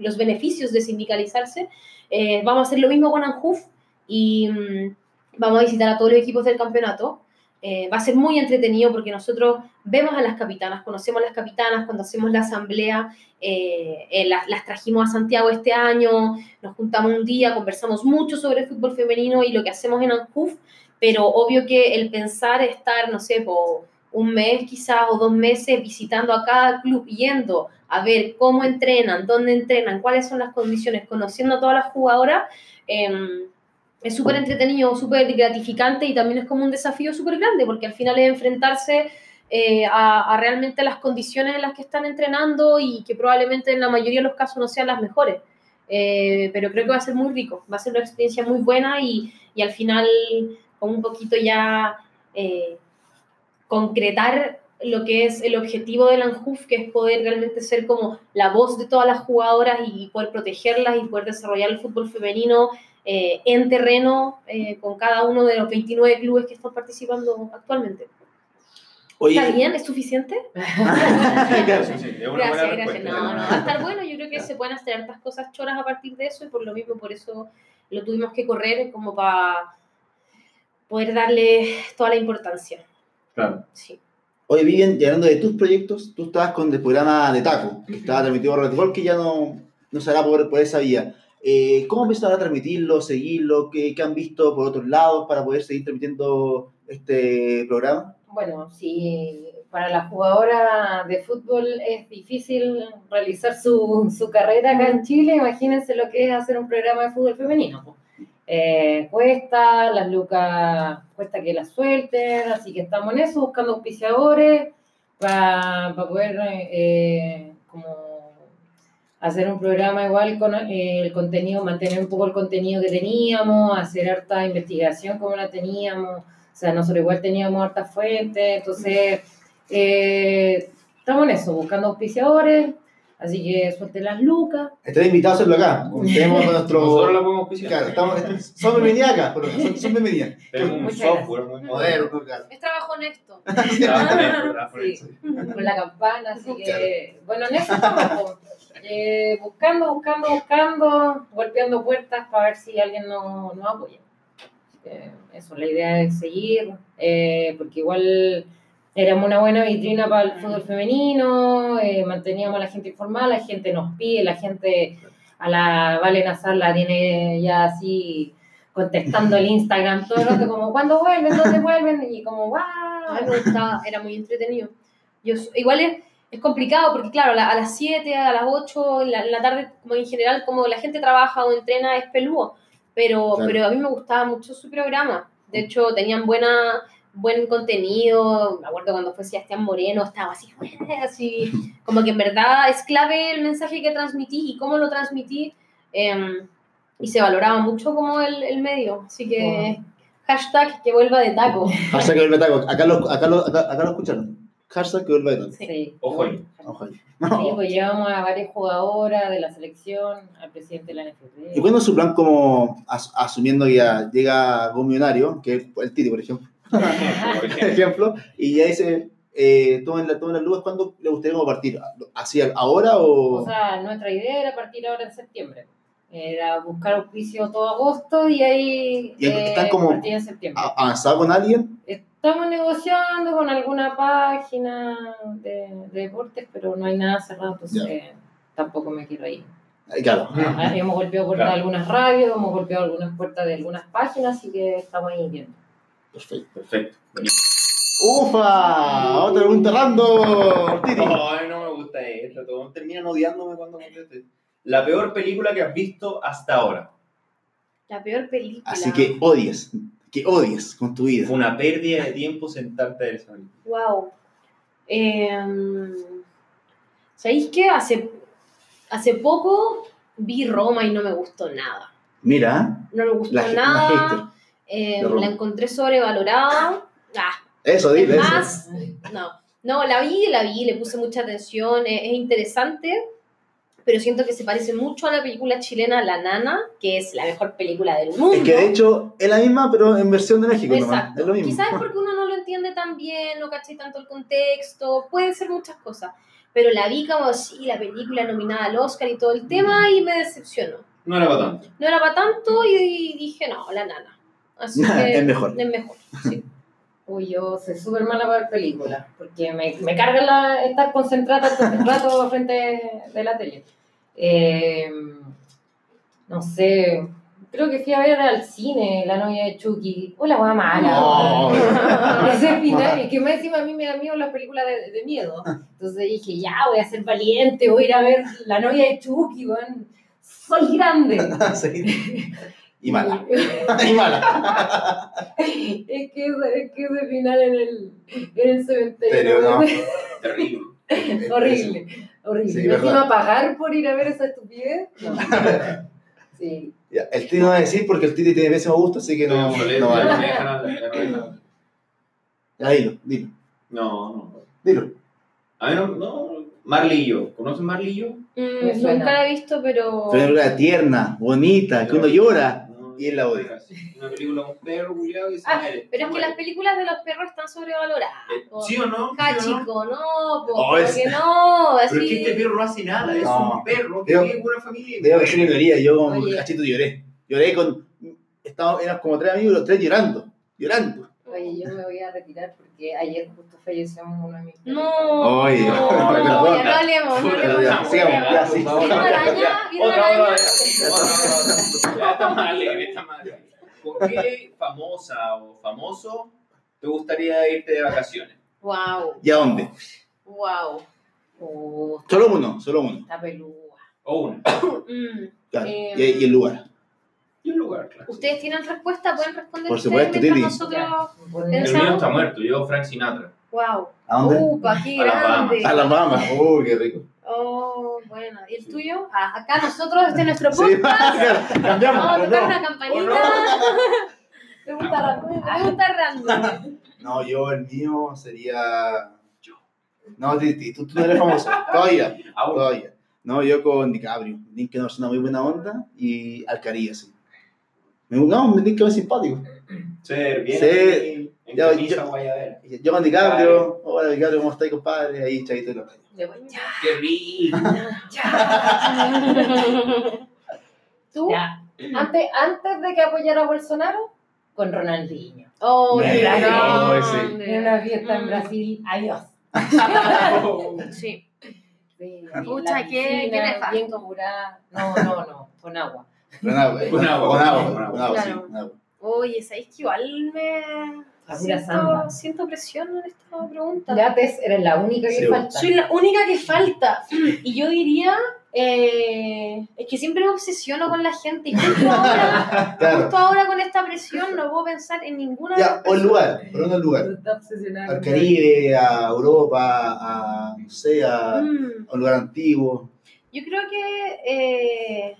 los beneficios de sindicalizarse. Eh, vamos a hacer lo mismo con Anjuf y mm, vamos a visitar a todos los equipos del campeonato. Eh, va a ser muy entretenido porque nosotros vemos a las capitanas, conocemos a las capitanas cuando hacemos la asamblea, eh, eh, las, las trajimos a Santiago este año, nos juntamos un día, conversamos mucho sobre el fútbol femenino y lo que hacemos en Anjuf, pero obvio que el pensar estar, no sé, por un mes quizás o dos meses visitando a cada club, yendo a ver cómo entrenan, dónde entrenan, cuáles son las condiciones, conociendo a todas las jugadoras, em, es súper entretenido, súper gratificante y también es como un desafío súper grande porque al final es enfrentarse eh, a, realmente las condiciones en las que están entrenando y que probablemente en la mayoría de los casos no sean las mejores. Eh, pero creo que va a ser muy rico, va a ser una experiencia muy buena y, y al final con un poquito ya eh, concretar lo que es el objetivo del ANJUF, que es poder realmente ser como la voz de todas las jugadoras y poder protegerlas y poder desarrollar el fútbol femenino eh, en terreno eh, con cada uno de los 29 clubes que están participando actualmente. Oye, ¿Está bien? ¿Es suficiente? Claro. Sí, sí, es una Gracias, buena gracias. No, no, va a estar bueno. Yo creo que se pueden hacer hartas cosas choras a partir de eso y por lo mismo, por eso lo tuvimos que correr como para poder darle toda la importancia. Claro. Sí. Oye, Vivian, y hablando de tus proyectos, tú estabas con el programa de Taco, que estaba transmitido por Red Bull, que ya no, no se hará por, por esa vía. Eh, ¿Cómo empezaron a transmitirlo, seguirlo? ¿Qué, ¿Qué han visto por otros lados para poder seguir transmitiendo este programa? Bueno, si para la jugadora de fútbol es difícil realizar su, su carrera acá en Chile, imagínense lo que es hacer un programa de fútbol femenino. Eh, cuesta, las lucas, cuesta que las suelten, así que estamos en eso, buscando auspiciadores para poder eh, como hacer un programa igual con eh, el contenido, mantener un poco el contenido que teníamos, hacer harta investigación como la teníamos. O sea, nosotros igual teníamos hartas fuentes, entonces eh, estamos en eso, buscando auspiciadores, así que suelte las lucas. Estaré invitado a hacerlo acá. Tenemos nuestro... Nosotros la podemos auspiciar. Claro, estamos, son bienvenidas acá, pero son, son bienvenidas. Tenemos un Muchas software muy Moderno, claro. Es trabajo honesto. En Sí, esto. con la campana, así que, bueno, en eso estamos. Eh, buscando, buscando, buscando, golpeando puertas para ver si alguien nos, nos apoya. Eh, eso, la idea es seguir, eh, porque igual éramos una buena vitrina para el fútbol femenino, eh, manteníamos a la gente informada, la gente nos pide, la gente a la Vale Nazar la tiene ya así contestando el Instagram todo el rato, como ¿cuándo vuelven? ¿Dónde vuelven? Y como gustaba, era muy entretenido. Yo, igual es, es complicado porque, claro, la- a las 7, a las 8, en la, en la tarde, como en general, como la gente trabaja o entrena, es peludo. Pero, Claro. pero a mí me gustaba mucho su programa. De hecho, tenían buena, buen contenido. Me acuerdo cuando fue Sebastián Moreno, estaba así, así, como que en verdad es clave el mensaje que transmití y cómo lo transmití. em, y se valoraba mucho como el, el medio. Así que, hashtag que vuelva de taco. Pasa que el taco. Acá lo, acá, lo, acá, acá lo escucharon. Harza que vuelva de todo. Sí. Ojo ahí. Ojo ahí. Sí, pues llevamos a varias jugadoras de la selección, al presidente de la NFP. ¿Y cuándo su plan como as- asumiendo que ya llega Millonario, que es el Titi, por ejemplo, Por ejemplo. y ya dice, eh, tomen, la, tomen las luces, ¿cuándo le gustaría como partir? ¿Así ahora o...? O sea, nuestra idea era partir ahora en septiembre. Era buscar auspicio todo agosto y ahí Y están como- partir en septiembre. ¿A- ¿Avanzado con alguien? Estamos negociando con alguna página de, de deportes, pero no hay nada cerrado, entonces tampoco me quiero ir. Eh, Claro. Ah, Hemos golpeado puertas Claro. de algunas radios, hemos golpeado algunas puertas de algunas páginas, así que estamos ahí viendo. Perfecto. Perfecto. ¡Ufa! Otra pregunta random, Titi. Ay, no me gusta esto. Todos terminan odiándome cuando conteste. La peor película que has visto hasta ahora. La peor película. Así que odies, que odies con tu vida. Fue una pérdida de tiempo sentarte a ver esa película. Wow. Eh, ¿Sabéis qué? Hace, hace poco vi Roma y no me gustó nada. Mira, No me gustó la, ge- la nada. Eh, la encontré sobrevalorada. Ah. Eso, dile es eso. más, no. No, la vi, la vi, le puse mucha atención, es, es interesante, pero siento que se parece mucho a la película chilena La Nana, que es la mejor película del mundo. Es que de hecho es la misma, pero en versión de México nomás. Exacto. Es lo mismo. Quizás es porque uno no lo entiende tan bien, no caché tanto el contexto, pueden ser muchas cosas. Pero la vi como sí, la película nominada al Oscar y todo el tema y me decepcionó. No era para tanto. No era para tanto y dije, no, la nana. Así que Es mejor. Es mejor. sí. Uy, yo soy súper mala para ver películas, porque me, me carga la- estar concentrada todo el rato frente de la tele. Eh, no sé, creo que fui a ver al cine La novia de Chucky. Hola, la mala. No. Ese final, y que más encima a mí me da miedo las películas de, de miedo. Entonces dije, ya, voy a ser valiente, voy a ir a ver La novia de Chucky, weón. Soy grande. Sí. Y mala. y mala. Es que, es que ese final en el, en el cementerio. Pero no. Terrible. horrible, horrible. Sí, ¿Me encima pagar por ir a ver esa estupidez? No. Sí. Ya, el Titi no va a decir porque el Titi tiene pésimo gusto, así que no, No, no vale. me no me hablar. Ya, dilo, dilo, No, no. dilo. A mí no, no. Marley y yo. ¿Conocen Marley y yo? Mm, Me nunca la he visto, pero. Una película tierna, bonita, que uno llora. Y él la odia. Una película un perro culiado y se Ah, muere. Pero se es que las películas de los perros están sobrevaloradas. Eh. ¿Sí o no? Ja, ¿Sí o no? chico, no, po, Oh, como es- que no, así. Pero es que este perro no hace nada, es No. un perro que con una familia. Veo que yo no lloría, yo con Oye. cachito lloré. Lloré con. Estábamos, éramos como tres amigos, los tres llorando. Llorando. Oye, yo me voy a retirar porque ayer justo falleció uno de mis No, Oye, no, perdón. ya no hablemos, no hablemos. ya, sigamos, ya, sí. ¿Vieron la araña? ¿Vieron la Otra, araña? está mal, alegre, está mal. ¿Con qué famosa o famoso te gustaría irte de vacaciones? Wow, ¿Y a dónde? wow. Oh, Solo uno, solo uno. está pelúa. O una. Mm. Claro. Eh, y, y el lugar. Y un lugar, claro. ¿Ustedes tienen respuesta? ¿Pueden responder Por supuesto, Titi. nosotros... El mío está muerto, yo Frank Sinatra. Wow. ¿A dónde? Upa, qué A las grande. A las Bahamas. Uy, qué rico. Oh, bueno. ¿Y el tuyo? Ah, acá nosotros, este es nuestro Sí, podcast. claro, cambiamos. Vamos a tocar no. una campanita. Oh, Pregunta random. Pregunta random. No, yo el mío sería. Yo. No, Titi, tú, tú no eres famoso. Todavía, todavía. No, yo con DiCaprio. Nick que no es una muy buena onda y Alcarí, sí. Me, no, Nick que es simpático. Ser bien Sí. en Ya, camisa yo-. Yo con DiCaprio, hola DiCaprio, ¿cómo estás, compadre? Ahí, chavito en la playa. Ya, Qué rico. ¿Tú? ya. Antes, antes de que apoyara a Bolsonaro, con Ronaldinho. Oh, Me- qué no, grande. En una fiesta en. Brasil, adiós. Sí. Sí, Pucha, la qué- qué nefasto. Bien curada. No, no, no, con agua. Con agua. Con agua, con sí. Oye, ¿sabéis que igual me. Pura Siento, siento presión en esta pregunta. Gates eres la única que Sí, falta. Soy la única que falta. Y yo diría. eh, es que siempre me obsesiono con la gente. Y justo ahora, Claro. justo ahora con esta presión no puedo pensar en ninguna de Ya, las o el lugar, por dónde el lugar. Al Caribe, a Europa, a, no sé, a, a Mm, un lugar antiguo. yo creo que eh,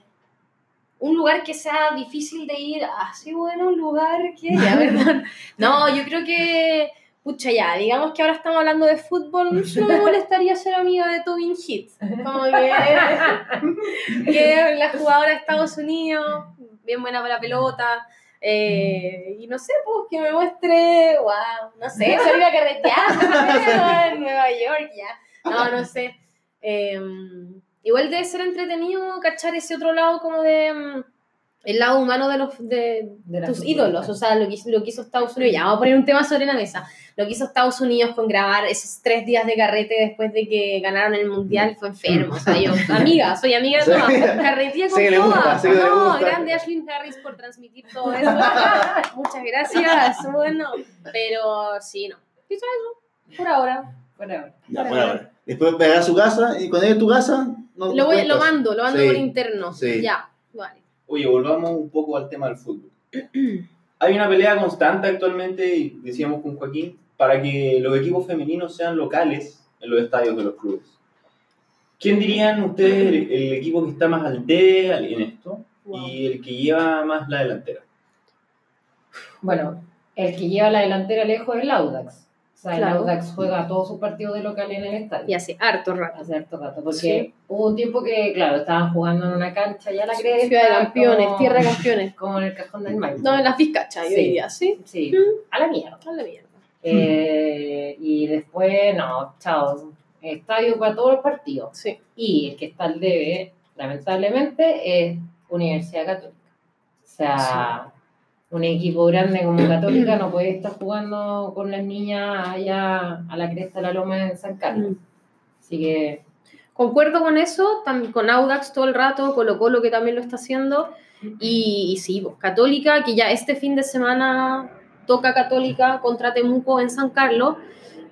un lugar que sea difícil de ir, así bueno, un lugar que, ya, perdón. No, yo creo que pucha ya, digamos que ahora estamos hablando de fútbol, no me molestaría ser amiga de Tobin Hit. Como que, que la jugadora de Estados Unidos, bien buena para la pelota. eh, y no sé, pues que me muestre, wow, no sé, se iba a carretear en Nueva York ya. No, no sé. Eh, igual debe ser entretenido cachar ese otro lado como de mm, el lado humano de los de, De tus ídolos, o sea, lo que, hizo- lo que hizo Estados Unidos. Ya, vamos a poner un tema sobre la mesa. Lo que hizo Estados Unidos con grabar esos tres días de carrete después de que ganaron el mundial fue enfermo. O sea, yo, amiga, soy amiga de Sí. todas. Carretía con gusta, todas. que le No, gusta. grande Ashlyn Harris por transmitir todo eso. Muchas gracias. Bueno, pero sí, no. Eso, por ahora. Por ahora. Ya, por ahora. Después pegar a su casa y cuando llegue a tu casa, no Lo, voy, lo mando, lo mando Sí, por interno. sí. Ya, vale. Oye, volvamos un poco al tema del fútbol. Hay una pelea constante actualmente, y decíamos con Joaquín, para que los equipos femeninos sean locales en los estadios de los clubes. ¿Quién dirían ustedes el, el equipo que está más al debe en esto Wow. y el que lleva más la delantera? Bueno, el que lleva la delantera lejos es el Audax. O sea, Claro. el Audax juega todos sus partidos de local en el estadio. Y hace harto rato. Hace harto rato, porque Sí. hubo un tiempo que, claro, estaban jugando en una cancha ya la cresta. Ciudad de campeones, como- tierra de campeones. Como en el cajón del Maipo. No, en las vizcachas, yo Sí. diría, ¿sí? Sí, Mm. a la mierda. A la mierda. Eh, y después, no, chao. Estadio para todos los partidos. Sí. Y el que está al debe, lamentablemente, es Universidad Católica. O sea, un equipo grande como Católica no puede estar jugando con las niñas allá a la cresta de la loma en San Carlos. Mm. Así que, Concuerdo con eso, con Audax todo el rato, Colo Colo que también lo está haciendo. Y, y sí, pues, Católica, que ya este fin de semana toca Católica contra Temuco en San Carlos.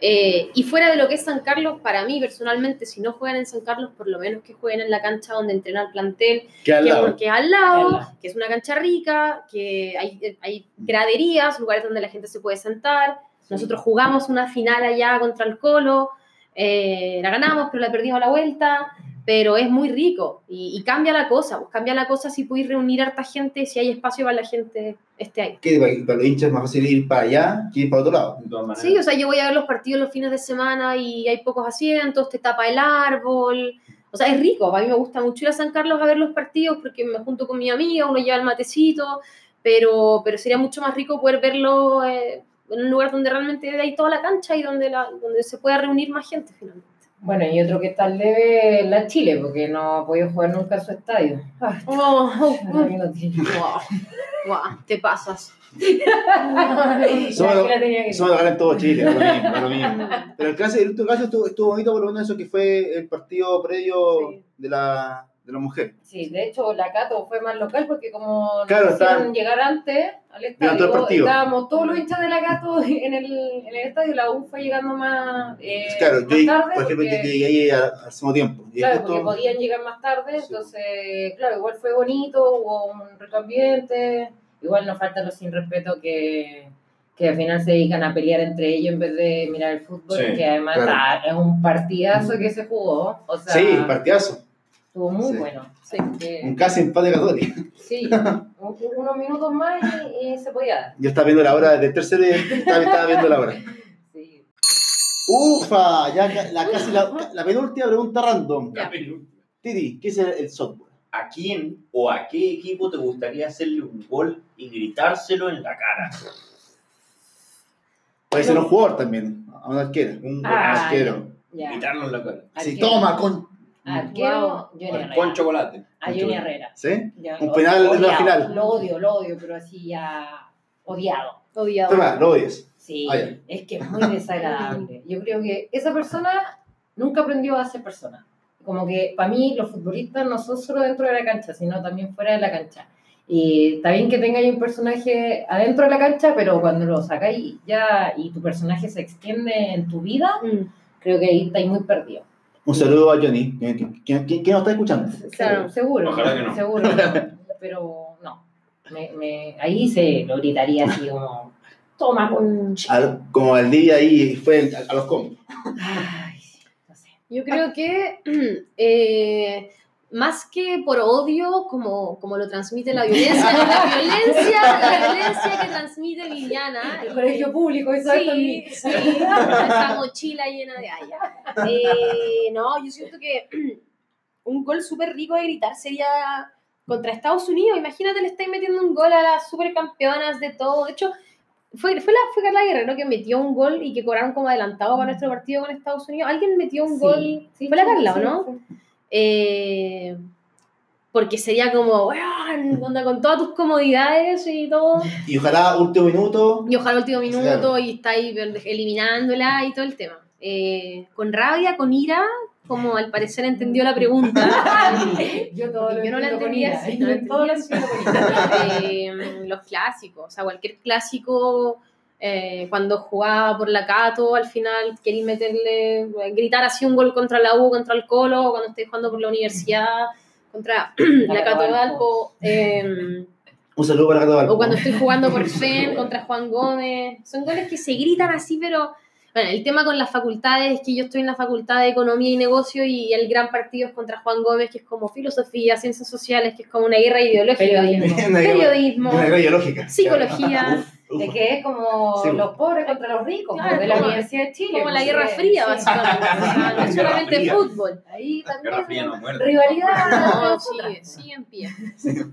Eh, y fuera de lo que es San Carlos, para mí personalmente, si no juegan en San Carlos, por lo menos que jueguen en la cancha donde entrena el plantel, Que al que, lado. al lado, Que al lado. que es una cancha rica, que hay, hay graderías, lugares donde la gente se puede sentar. Nosotros jugamos una final allá contra el Colo, eh, la ganamos, pero la perdimos a la vuelta, pero es muy rico y, y cambia la cosa, pues cambia la cosa si podéis reunir harta gente, si hay espacio para la gente este año. Que para, para los hinchas es más fácil ir para allá que ir para otro lado. De todas maneras. Sí, o sea, yo voy a ver los partidos los fines de semana y hay pocos asientos, te tapa el árbol. O sea, es rico. A mí me gusta mucho ir a San Carlos a ver los partidos porque me junto con mi amiga, uno lleva el matecito, pero, pero sería mucho más rico poder verlo eh, en un lugar donde realmente hay toda la cancha y donde, la, donde se pueda reunir más gente finalmente. Bueno, y otro que está al debe es la Chile, porque no ha podido jugar nunca en su estadio. Ah, Oh, oh, oh. ahí no tiene. Wow, wow, te pasas. Somos a en todo Chile, lo mismo, lo mismo. Pero el caso, el último caso estuvo, estuvo bonito por lo menos eso que fue el partido previo Sí. de la de la mujer. Sí, de hecho la Cato fue más local porque como Claro, nos hicieron estaban- llegar antes al estadio, partido. estábamos todos los hinchas de la Cato en el, en el estadio, la U fue llegando más, eh, claro, más yo, tarde. por ejemplo, porque- yo llegué ahí al, al mismo tiempo. Y Claro, justo- porque podían llegar más tarde, Sí. entonces, claro, igual fue bonito, hubo un rico ambiente, igual nos falta los sin respeto que, que al final se dedican a pelear entre ellos en vez de mirar el fútbol, Sí, que además claro. ah, es un partidazo que se jugó, o sea, sí, partidazo. Estuvo muy Sí. bueno. Sí. Que- Un casi empate católico. sí, un- unos minutos más y, y se podía dar. Yo estaba viendo la hora del tercero y estaba, estaba viendo la hora. Sí. Ufa, ya la, casi la, la penúltima pregunta random. La penúltima. Titi, ¿qué es el, el software? ¿A quién o a qué equipo te gustaría hacerle un gol y gritárselo en la cara? Puede ser un jugador también, a un arquero. Un Ah, arquero. Ya. gritarlo en la cara. Sí, Arquero. toma, con. Arquero, Wow. Herrera. con chocolate. A Johnny Herrera. ¿Sí? Ya, Un lo- penal en la final. Lo odio, lo odio, pero así ya odiado. Odiado. Toma, lo odias. Sí, Ah, es que es muy desagradable. Yo creo que esa persona nunca aprendió a ser persona. Como que para mí los futbolistas no son solo dentro de la cancha, sino también fuera de la cancha. Y está bien que tengáis un personaje adentro de la cancha, pero cuando lo sacáis ya y tu personaje se extiende en tu vida, Mm, creo que ahí estáis muy perdidos. Un saludo a Johnny, que nos está escuchando. Claro. Seguro, Ojalá que no. seguro, no. pero no. Me, me- ahí se lo gritaría así como, toma, pues". mm. Al- como el día ahí fue a, a los combos. Ay, no sé. Yo creo que eh, más que por odio, como, como lo transmite la violencia, la violencia, la violencia que transmite Viviana. El colegio público esto en mí. Sí, sí, esa mochila llena de haya. Eh, no, yo siento que un gol súper rico de gritar sería contra Estados Unidos. Imagínate, le estáis metiendo un gol a las supercampeonas de todo. De hecho, fue, fue, la, fue Carla Guerrero que metió un gol y que cobraron como adelantado para nuestro partido con Estados Unidos. Alguien metió un Sí, gol. sí, fue la sí, Carla, sí, ¿o no? Eh, porque sería como, weón, onda, con todas tus comodidades y todo. Y ojalá último minuto. Y ojalá último minuto Claro. y está ahí eliminándola y todo el tema. Eh, con rabia, con ira, como al parecer entendió la pregunta. Yo todo lo Yo no la entendía así, no la Todo lo entendía. Eh, los clásicos, o sea, cualquier clásico, eh, cuando jugaba por la Cato, al final quería meterle, gritar así un gol contra la U, contra el Colo, o cuando estés jugando por la universidad, contra la Cato Valpo. Eh, Un saludo para Gato Valpo. o cuando estoy jugando por FEN contra Juan Gómez. Son goles que se gritan así, pero. Bueno, el tema con las facultades es que yo estoy en la facultad de Economía y Negocio y el gran partido es contra Juan Gómez, que es como filosofía, ciencias sociales, que es como una guerra ideológica. Periodismo. Periodismo, Una guerra ideológica. psicología, Es que es como Sí. los pobres contra los ricos, Claro, pues, de la como- Universidad de Chile. como la pues, Guerra sí, Fría, sí. básicamente. No es solamente Fría. fútbol. Ahí también. Fría no muerde. Rivalidad. No, nosotras. sigue, sigue en pie.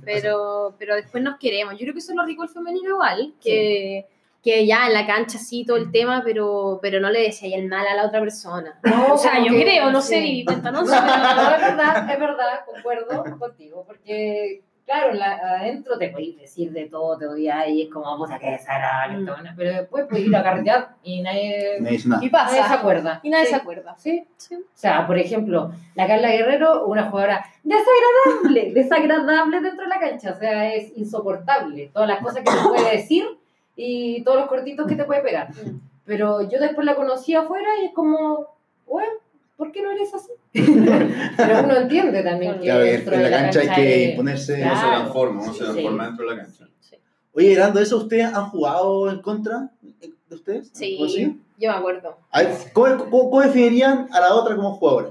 Pero, pero después nos queremos. Yo creo que eso es lo rico del femenino igual, que, que ya en la cancha sí todo el tema, pero, pero no le decía el mal a la otra persona. No, O sea, yo que- creo, no sé, sí. Vivi, No, cuéntanos. no, pero- es verdad, es verdad, concuerdo contigo, porque, claro, la- adentro te podéis decir de todo, te odias y es como, puta, que desagradable, Mm. esta buena", pero después puedes ir a carretear y nadie, dice nada. Y nadie se acuerda. Y nadie Sí. se acuerda. Sí. Sí. O sea, por ejemplo, la Carla Guerrero, una jugadora desagradable, desagradable dentro de la cancha, o sea, es insoportable, todas las cosas que te puede decir y todos los cortitos que te puede pegar. Mm. Pero yo después la conocí afuera y es como, bueno, ¿por qué no eres así? Pero uno entiende también que Claro, en dentro en de la cancha hay que es- imponerse. Uno se Claro. transforma, se Sí. transforma dentro de la cancha. Oye, de eso, ¿ustedes han jugado en contra de ustedes? Sí, ¿O sí? yo me acuerdo. A ver, ¿cómo, cómo, cómo definirían a la otra como jugadora?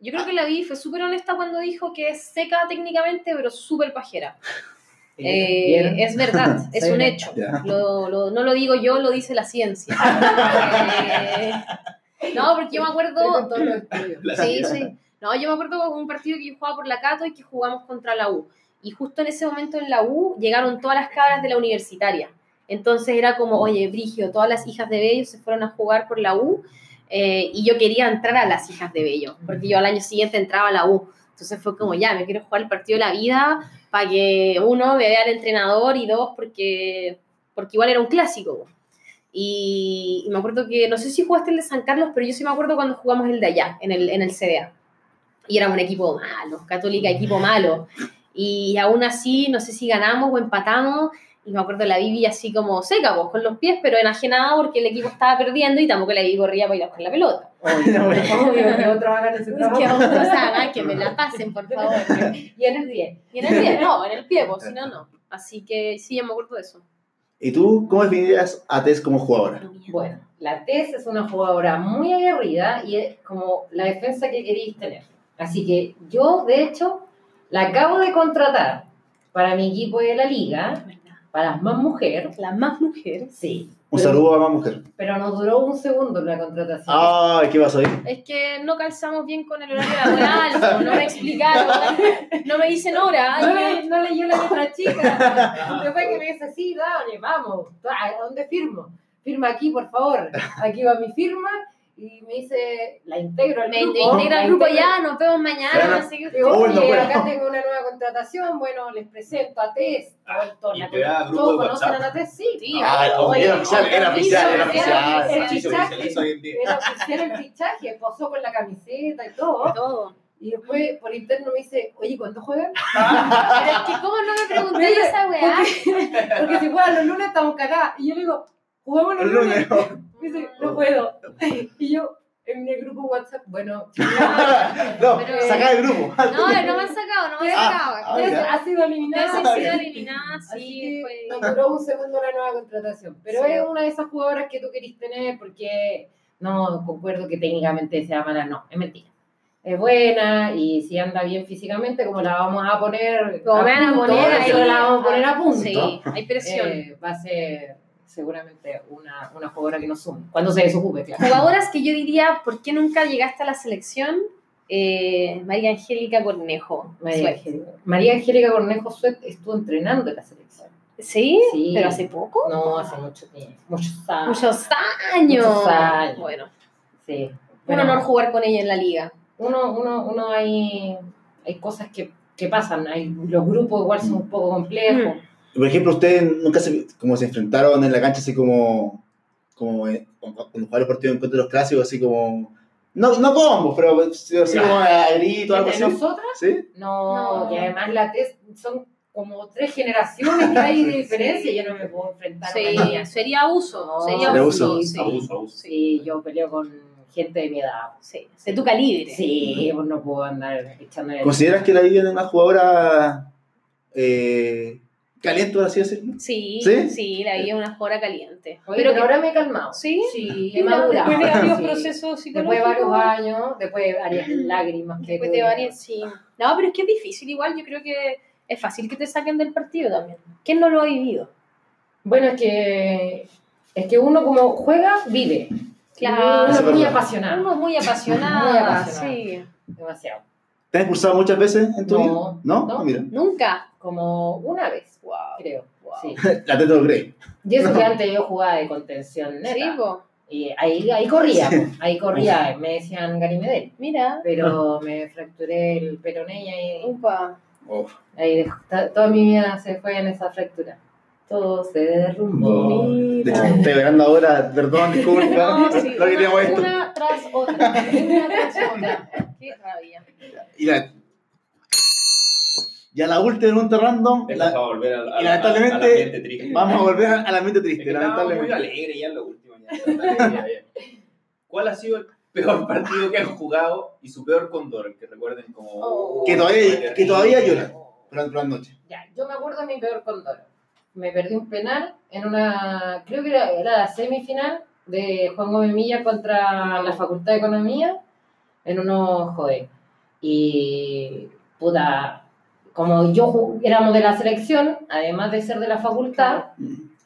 Yo creo que la vi fue súper honesta cuando dijo que es seca técnicamente, pero súper pajera. Eh, es verdad, es un hecho. Ya. Lo- lo- no lo digo yo, lo dice la ciencia. Eh, no, porque yo me acuerdo... Sí, sí. No, yo me acuerdo de un partido que yo jugaba por la Cato y que jugamos contra la U. Y justo en ese momento en la U llegaron todas las cabras de la universitaria. Entonces era como, oye, Brigio, todas las hijas de Bello se fueron a jugar por la U eh, y yo quería entrar a las hijas de Bello, porque yo al año siguiente entraba a la U. Entonces fue como, ya, me quiero jugar el partido de la vida para que uno me vea al entrenador y dos, porque, porque igual era un clásico. Y, y me acuerdo que, no sé si jugaste el de San Carlos, pero yo sí me acuerdo cuando jugamos el de allá, en el, en el CDA. Y era un equipo malo, Católica, equipo malo. Y aún así, no sé si ganamos o empatamos. Y me acuerdo la Vivi así como seca, pues, con los pies, pero enajenada porque el equipo estaba perdiendo y tampoco la Vivi corría para ir a buscar la pelota. Obvio, obvio que otros hagan ese Que trabajo. otros hagan, que me la pasen, por favor. Y en el 10. Y en el pie, no, en el pie, pues, si no, no. Así que sí, yo me acuerdo de eso. ¿Y tú cómo definirías a Tess como jugadora? Bueno, la Tess es una jugadora muy aguerrida y es como la defensa que queréis tener. Así que yo, de hecho, la acabo de contratar para mi equipo de la liga, para las más mujeres. La más mujer. Sí. Un Pero- saludo a más mujer. Pero nos duró un segundo la contratación. Ay, ¿qué pasó ahí? Es que no calzamos bien con el horario laboral, no me explicaron, no me dicen hora. No, le- no leyó la letra chica. Después que me dice, sí, dale, vamos. ¿A dónde firmo? Firma aquí, por favor. Aquí va mi firma. Y me dice, la integro al Me, me grupo. integra la el grupo ya, nos vemos mañana, oye, puedo. acá tengo una nueva contratación. Bueno, les presento a Tess. Todos grupo todos conocen a la Tess, sí. Sí, Ah, oye, era oficial, era oficial, era era- oficial. era- oficial el fichaje, posó con la camiseta y todo. todo. Y después por interno me dice, oye, ¿cuándo juegan? Pero es que, ¿cómo no me pregunté esa weá? Porque, porque si juegan los lunes estamos cagadas. Y yo le digo, jugamos los lunes. Me dice, no puedo. Y yo, en el grupo WhatsApp, bueno, No, Pero- saca del grupo. No, no me han sacado, no me han Ah, sacado. ah, ya. ha sido eliminada. Entonces he sido eliminada, sí, fue... nos duró un segundo la nueva contratación. Pero Sí. es una de esas jugadoras que tú querís tener porque no concuerdo que técnicamente sea mala, no, es mentira. es buena y si anda bien físicamente, como la vamos a poner Como me van a punto, poner ahí. la vamos a poner a punto. Sí, hay presión. eh, va a ser seguramente una, una jugadora que nos sume. Cuando se desocupe, claro. Jugadoras que yo diría, ¿por qué nunca llegaste a la selección? Eh, María Angélica Cornejo. María. Angélica, María Angélica Cornejo Suet estuvo entrenando en la selección. ¿Sí? Sí. ¿Pero hace poco? No, hace mucho tiempo. Muchos años. Muchos años. Muchos años. Bueno, Sí. un honor jugar con ella en la liga. uno, uno, uno hay, hay cosas que, que pasan. Hay, los grupos igual son un poco complejos. Por ejemplo, ustedes nunca se, como se enfrentaron en la cancha así como, como eh, cuando jugaron los partidos en contra de los clásicos, así como, no, no combos, pero así como a grito, algo ¿Entre así. nosotras? ¿Sí? No, No. y además la tes- son como tres generaciones que hay de diferencia. Yo no me puedo enfrentar a una. Sí, sería abuso. No, sería sería abuso. abuso. Sí, Abuso, abuso. Sí, yo peleo con gente de mi edad. sí, de tu calibre. Sí, pues no puedo andar echándole. ¿Consideras que la Vivian es una jugadora eh, caliente, por así decirlo? Sí, ¿Sí? sí, la vida es una jugadora caliente. Oye, pero, que- ahora me he calmado. ¿Sí? Sí, he madurado. Después de varios Sí. procesos psicológicos. Después de varios años, después de varias lágrimas que Después de varios, sí. No, pero es que es difícil igual. Yo creo que es fácil que te saquen del partido también. ¿Quién no lo ha vivido? Bueno, es que, es que uno como juega, vive. Claro. Uno es muy apasionado. Uno es muy apasionada. Sí. Demasiado. ¿Te has expulsado muchas veces en tu No, vida? ¿No? no. Ah, Mira, Nunca. Como una vez, Wow. creo. Sí. la teta lo cree. Y eso que antes yo jugaba de contención neta. Sí, po. Y ahí, ahí corría, po, ahí corría. Me decían Gary Medel. Mira. Pero me fracturé el peroné y ahí, Upa. Ahí toda mi vida se fue en esa fractura. Todo se derrumbó. Oh. De Mira. hecho, estoy ahora, perdón, disculpa, No, sí, no una, esto. una tras otra. Una tras otra. Qué rabia. Y la, ya la última pregunta random, la- para volver al, al, y lamentablemente, triste. vamos a volver a- al ambiente Es triste, que estábamos muy lamentablemente. alegre ya en lo último. ya. ¿Cuál ha sido el peor partido que han jugado y su peor condor? Que recuerden como... Oh. Que todavía- que todavía lloran. Pero por la noche. Ya, yo me acuerdo de mi peor condoro. Me perdí un penal en una, creo que era, era la semifinal de Juan Gómez Milla contra la Facultad de Economía en unos joder. Y puta, como yo éramos de la selección, además de ser de la facultad,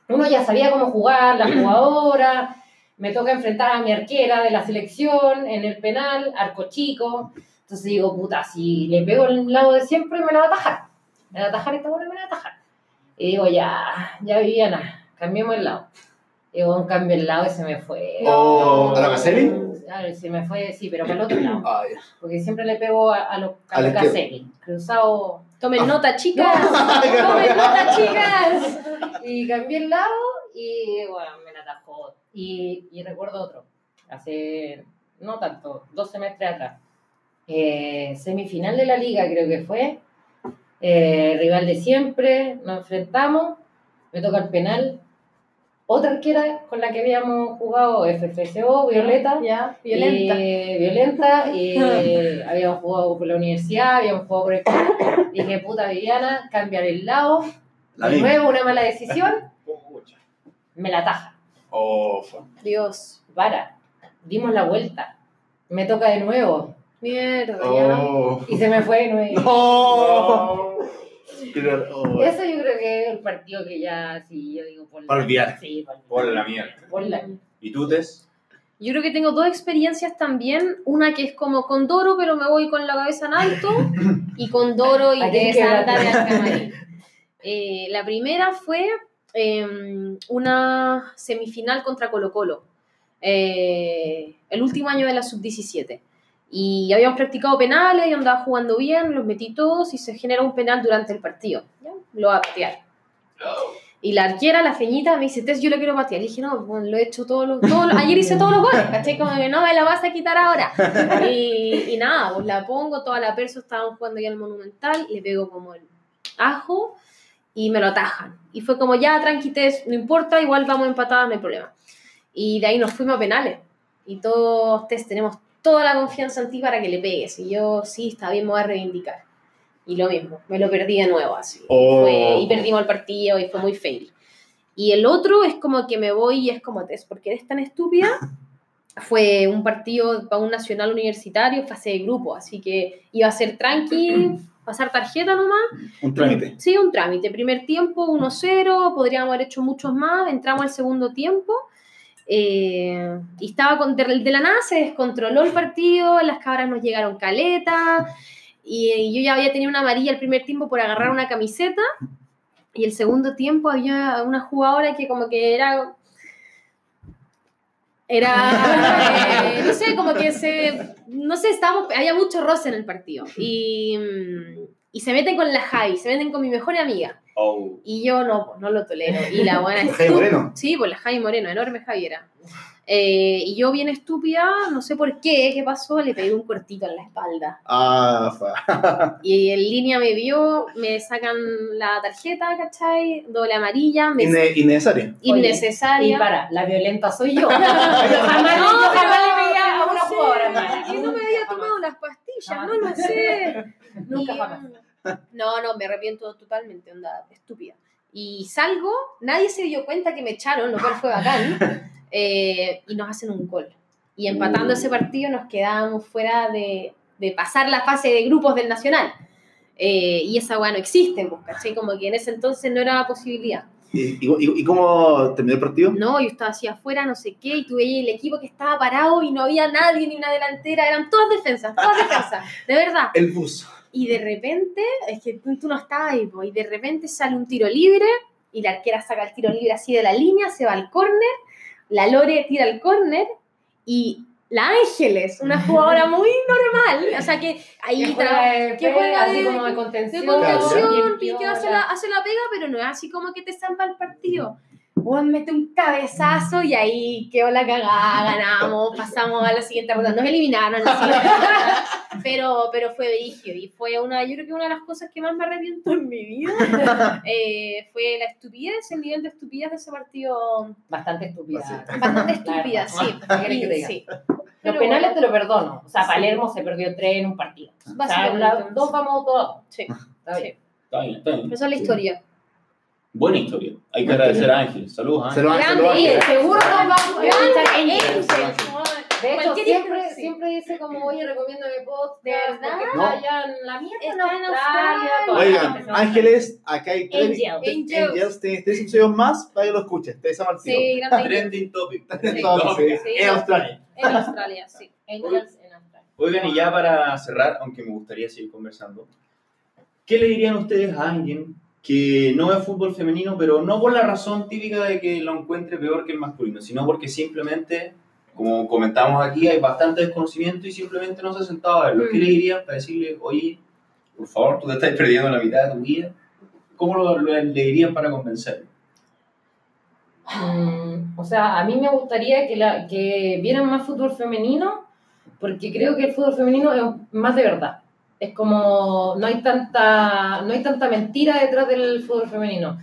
uno ya sabía cómo jugar, la jugadora, me toca enfrentar a mi arquera de la selección en el penal, arco chico. Entonces digo, puta, si le pego el lado de siempre, me la va a atajar. Me la va a atajar esta bola, me la va a atajar. Y digo, ya, ya Viviana, cambiemos el lado. Y un cambio el lado y se me fue. Oh, ¿a la Caselli? Claro, se me fue, sí, pero para el otro lado. Ah. Porque siempre le pego a, a los a. Caselli. Cruzado. Tomen nota, chicas. Tomen nota, chicas. Y cambié el lado y bueno, me la atajó. Y, y recuerdo otro, hace no tanto, dos semestres atrás. Eh, semifinal de la liga creo que fue. Eh, rival de siempre, nos enfrentamos, me toca el penal. Otra arquera con la que habíamos jugado FFCO, Violeta. Ya, violenta. Y, violenta, y habíamos jugado por la universidad, habíamos jugado por el club. Dije, puta Viviana, cambiar el lado. La de nuevo, una mala decisión, me la taja. Oh. Dios. Para, dimos la vuelta. Me toca de nuevo. Mierda, ya. Oh. Y se me fue de nuevo. No. Oh. Eso yo creo que es el partido que ya, sí, yo digo, por Para olvidar. Sí, por, Por la mierda. por la. ¿Y tú, Tess? Yo creo que tengo dos experiencias también. Una que es como con Doro, pero me voy con la cabeza en alto. Y con Doro y de Santa la-. Eh, la primera fue eh, una semifinal contra Colo Colo. Eh, el último año de la sub-17. Y habíamos practicado penales y andaba jugando bien, los metí todos y se genera un penal durante el partido. ¿ya? Lo va a patear. Y la arquera, la feñita, me dice, Tess, yo lo quiero patear. Le dije, no, bueno, lo he hecho todos los, todos los- ayer hice todos los goles, ¿cachai? Como que no me la vas a quitar ahora. Y, y nada, pues la pongo, toda la perso, estaban jugando ya el Monumental, le pego como el ajo y me lo atajan. Y fue como, ya, tranqui, Tess, no importa, igual vamos empatadas, no hay problema. Y de ahí nos fuimos a penales. Y todos, Tess, tenemos toda la confianza en ti para que le pegues. Y yo, sí, está bien, me voy a reivindicar. Y lo mismo, me lo perdí de nuevo así. Oh. Fue- y perdimos el partido y fue muy fail. Y el otro es como que me voy y es como Tess, porque eres tan estúpida. fue un partido para un nacional universitario, fase de grupo, así que iba a ser tranqui, pasar tarjeta nomás. Un trámite. Sí, un trámite. Primer tiempo 1-0, podríamos haber hecho muchos más, entramos al segundo tiempo. Eh, y estaba con, de, de la nada se descontroló el partido, las cabras nos llegaron caleta, y, yo ya había tenido una amarilla el primer tiempo por agarrar una camiseta, y el segundo tiempo había una jugadora que como que era... Era, eh, no sé, como que se, no sé, estábamos, había mucho roce en el partido. Y, y se meten con la Javi, se meten con mi mejor amiga. Oh. Y yo no, no lo tolero. Y la buena es Javi Moreno. Sí, pues la Javi Moreno, enorme Javiera. Eh, y yo bien estúpida, no sé por qué, qué pasó, le pegué un cortito en la espalda. Ah, fa. Y en línea me vio, me sacan la tarjeta, ¿cachai? Doble amarilla, me Inne- innecesario. innecesaria. Y para, la violenta soy yo. jamás, yo jamás le veía a una no jugadora mala. que no me había tomado las pastillas, Jamás. no lo sé. Nunca Y, jamás. No, no, me arrepiento totalmente, onda, estúpida. Y salgo, nadie se dio cuenta que me echaron, lo cual fue bacán, eh, y nos hacen un gol. Y empatando ese partido nos quedábamos fuera de, de pasar la fase de grupos del Nacional. Eh, y esa weá no existe, pues, ¿cachai? Como que en ese entonces no era posibilidad. ¿Y, y, y cómo terminó el partido? No, yo estaba así afuera, no sé qué, y tuve ahí el equipo que estaba parado y no había nadie, ni una delantera, eran todas defensas, todas defensas, de verdad. El bus. Y de repente, es que tú, tú no estabas ahí, po, y de repente sale un tiro libre, y la arquera saca el tiro libre así de la línea, se va al córner, la Lore tira el córner, y la Ángeles, una jugadora muy normal, o sea que ahí Que juega de que juega así de- como de de contención. contención, bien y que piola. hace la, hace la pega, pero no es así como que te zampa el partido. O mete un cabezazo y ahí quedó la cagada, ganamos, pasamos a la siguiente ronda. Nos eliminaron, así. pero, pero fue brígido y fue una, yo creo que una de las cosas que más me arrepiento en mi vida eh, fue la estupidez, el nivel de estupidez de ese partido. Bastante estúpida. Bastante estúpida, La sí. sí. Los Pero penales bueno, te lo perdono. O sea, Sí. Palermo se perdió tres en un partido. O sea, dos vamos todos. Sí, Está bien. Está bien, está bien. esa es la historia. Buena historia. Hay que agradecer a Ángel. Saludos, Ángel. Se lo Grande, Ángel. Seguro nos vamos a escuchar. Angels. De hecho, siempre, siempre dice como, oye, recomiendo mi podcast. ¿De verdad? No. Allá en la mierda, en Está en Australia. Oigan. Ángeles, acá hay tres. Angels. Angels. Angels, tienes tres episodios más para que lo escuches. Te el tiro. Sí. Trending topic. Entonces, Sí. en Australia. En Australia, sí. Angels en Australia. Oigan, y ya para cerrar, aunque me gustaría seguir conversando, ¿qué le dirían ustedes a alguien que no ve fútbol femenino, pero no por la razón típica de que lo encuentre peor que el masculino, sino porque simplemente, como comentamos aquí, hay bastante desconocimiento y simplemente no se ha sentado a verlo? ¿Qué Mm. le dirían para decirle, oye, por favor, tú te estás perdiendo la mitad de tu vida? ¿Cómo lo, lo- le dirían para convencerlo? Mm, o sea, a mí me gustaría que, la, que vieran más fútbol femenino, porque creo que el fútbol femenino es más de verdad. Es como, no hay tanta, no hay tanta mentira detrás del fútbol femenino.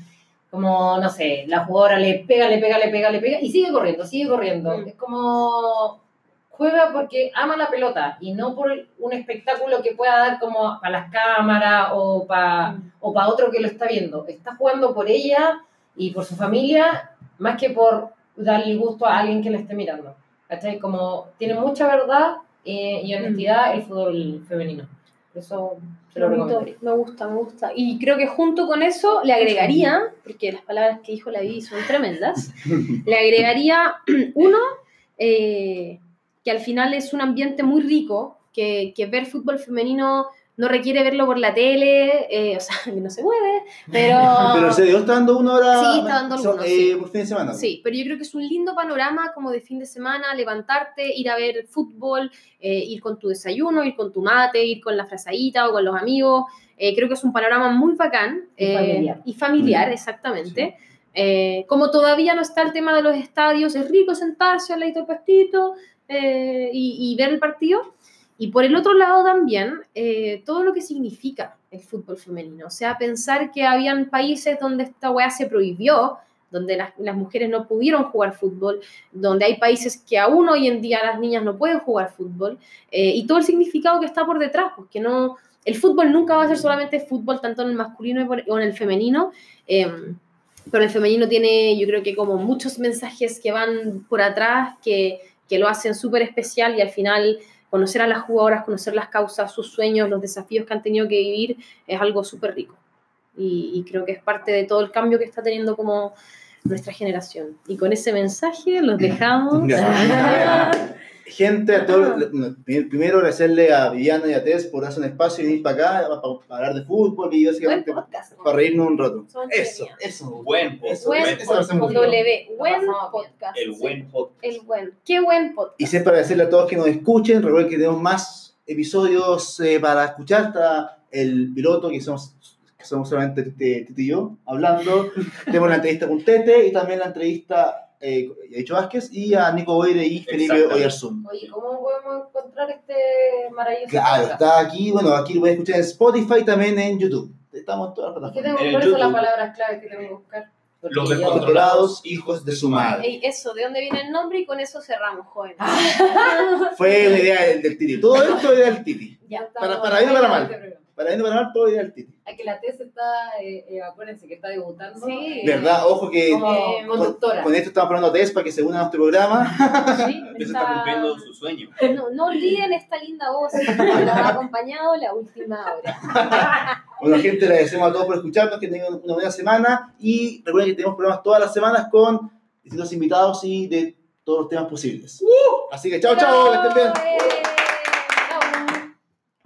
Como, no sé, la jugadora le pega, le pega, le pega, le pega, y sigue corriendo, sigue corriendo. Mm. Es como, juega porque ama la pelota, y no por un espectáculo que pueda dar como para las cámaras o para o para otro que lo está viendo. Está jugando por ella y por su familia, más que por darle gusto a alguien que la esté mirando. ¿Cachai? Como tiene mucha verdad eh, y honestidad el fútbol femenino. Eso se lo. Me gusta, me gusta. Y creo que junto con eso le agregaría, porque las palabras que dijo la Vivi son tremendas, le agregaría, uno, eh, que al final es un ambiente muy rico, que, que ver fútbol femenino no requiere verlo por la tele, eh, o sea, no se puede, pero... Pero CDO está dando una hora. Sí, está dando algunos, eh, sí. Por fin de semana. Sí, pero yo creo que es un lindo panorama como de fin de semana, levantarte, ir a ver fútbol, eh, ir con tu desayuno, ir con tu mate, ir con la frazadita o con los amigos. Eh, creo que es un panorama muy bacán. Y eh, familiar. Y familiar, exactamente. Eh, como todavía no está el tema de los estadios, es rico sentarse al ladito del pastito eh, y, y ver el partido. Y por el otro lado también, eh, todo lo que significa el fútbol femenino. O sea, pensar que habían países donde esta weá se prohibió, donde las, mujeres no pudieron jugar fútbol, donde hay países que aún hoy en día las niñas no pueden jugar fútbol, eh, y todo el significado que está por detrás, porque no, el fútbol nunca va a ser solamente fútbol, tanto en el masculino y por- o en el femenino, eh, pero el femenino tiene, yo creo que como muchos mensajes que van por atrás, que, que lo hacen súper especial y al final conocer a las jugadoras, conocer las causas, sus sueños, los desafíos que han tenido que vivir, es algo súper rico. Y, y creo que es parte de todo el cambio que está teniendo como nuestra generación. Y con ese mensaje los dejamos. Gente, a todos, no, primero agradecerle a Viviana y a Tess por hacer un espacio y venir para acá para, para hablar de fútbol y básicamente podcast. para reírnos un rato. Eso, eso. Buen podcast. Eso, Buen eso. W. Buen podcast. El buen podcast. El buen. Qué buen podcast. Y siempre agradecerle a todos que nos escuchen. Recuerden que tenemos más episodios eh, para escuchar. Está el piloto, que somos, que somos solamente Tete y yo, hablando. tenemos la entrevista con Tete y también la entrevista eh, a Dicho Vázquez y a Nico Boire y Felipe. Oyarzún. Oye, ¿cómo podemos encontrar este maravilloso Claro, podcast? está aquí. Bueno, aquí lo pueden escuchar en Spotify y también en YouTube. Estamos en todas las ¿Y ¿Qué tengo, plataformas. En ¿Cuáles son las palabras claves que tengo que buscar? Porque Los descontrolados hijos de su madre. Ey, eso, ¿de dónde viene el nombre? Y con eso cerramos, joven. Fue una idea del, del Titi. Todo esto es idea del Titi. Ya Para- para bien o para mal. Para bien o para mal, todo idea del Titi. Ay, que la TES está, eh, eh, acuérdense que está debutando. Sí. eh, ¿Verdad? Ojo que Como Eh, con, conductora. con esto estamos hablando a Tess para que se una a nuestro programa. Sí, Eso está cumpliendo su sueño. No, no olviden esta linda voz que nos ha acompañado la última hora. Bueno, gente, le agradecemos a todos por escucharnos, que tengan una buena semana y recuerden que tenemos programas todas las semanas con distintos invitados y de todos los temas posibles. Así que chao, chao, que estén bien.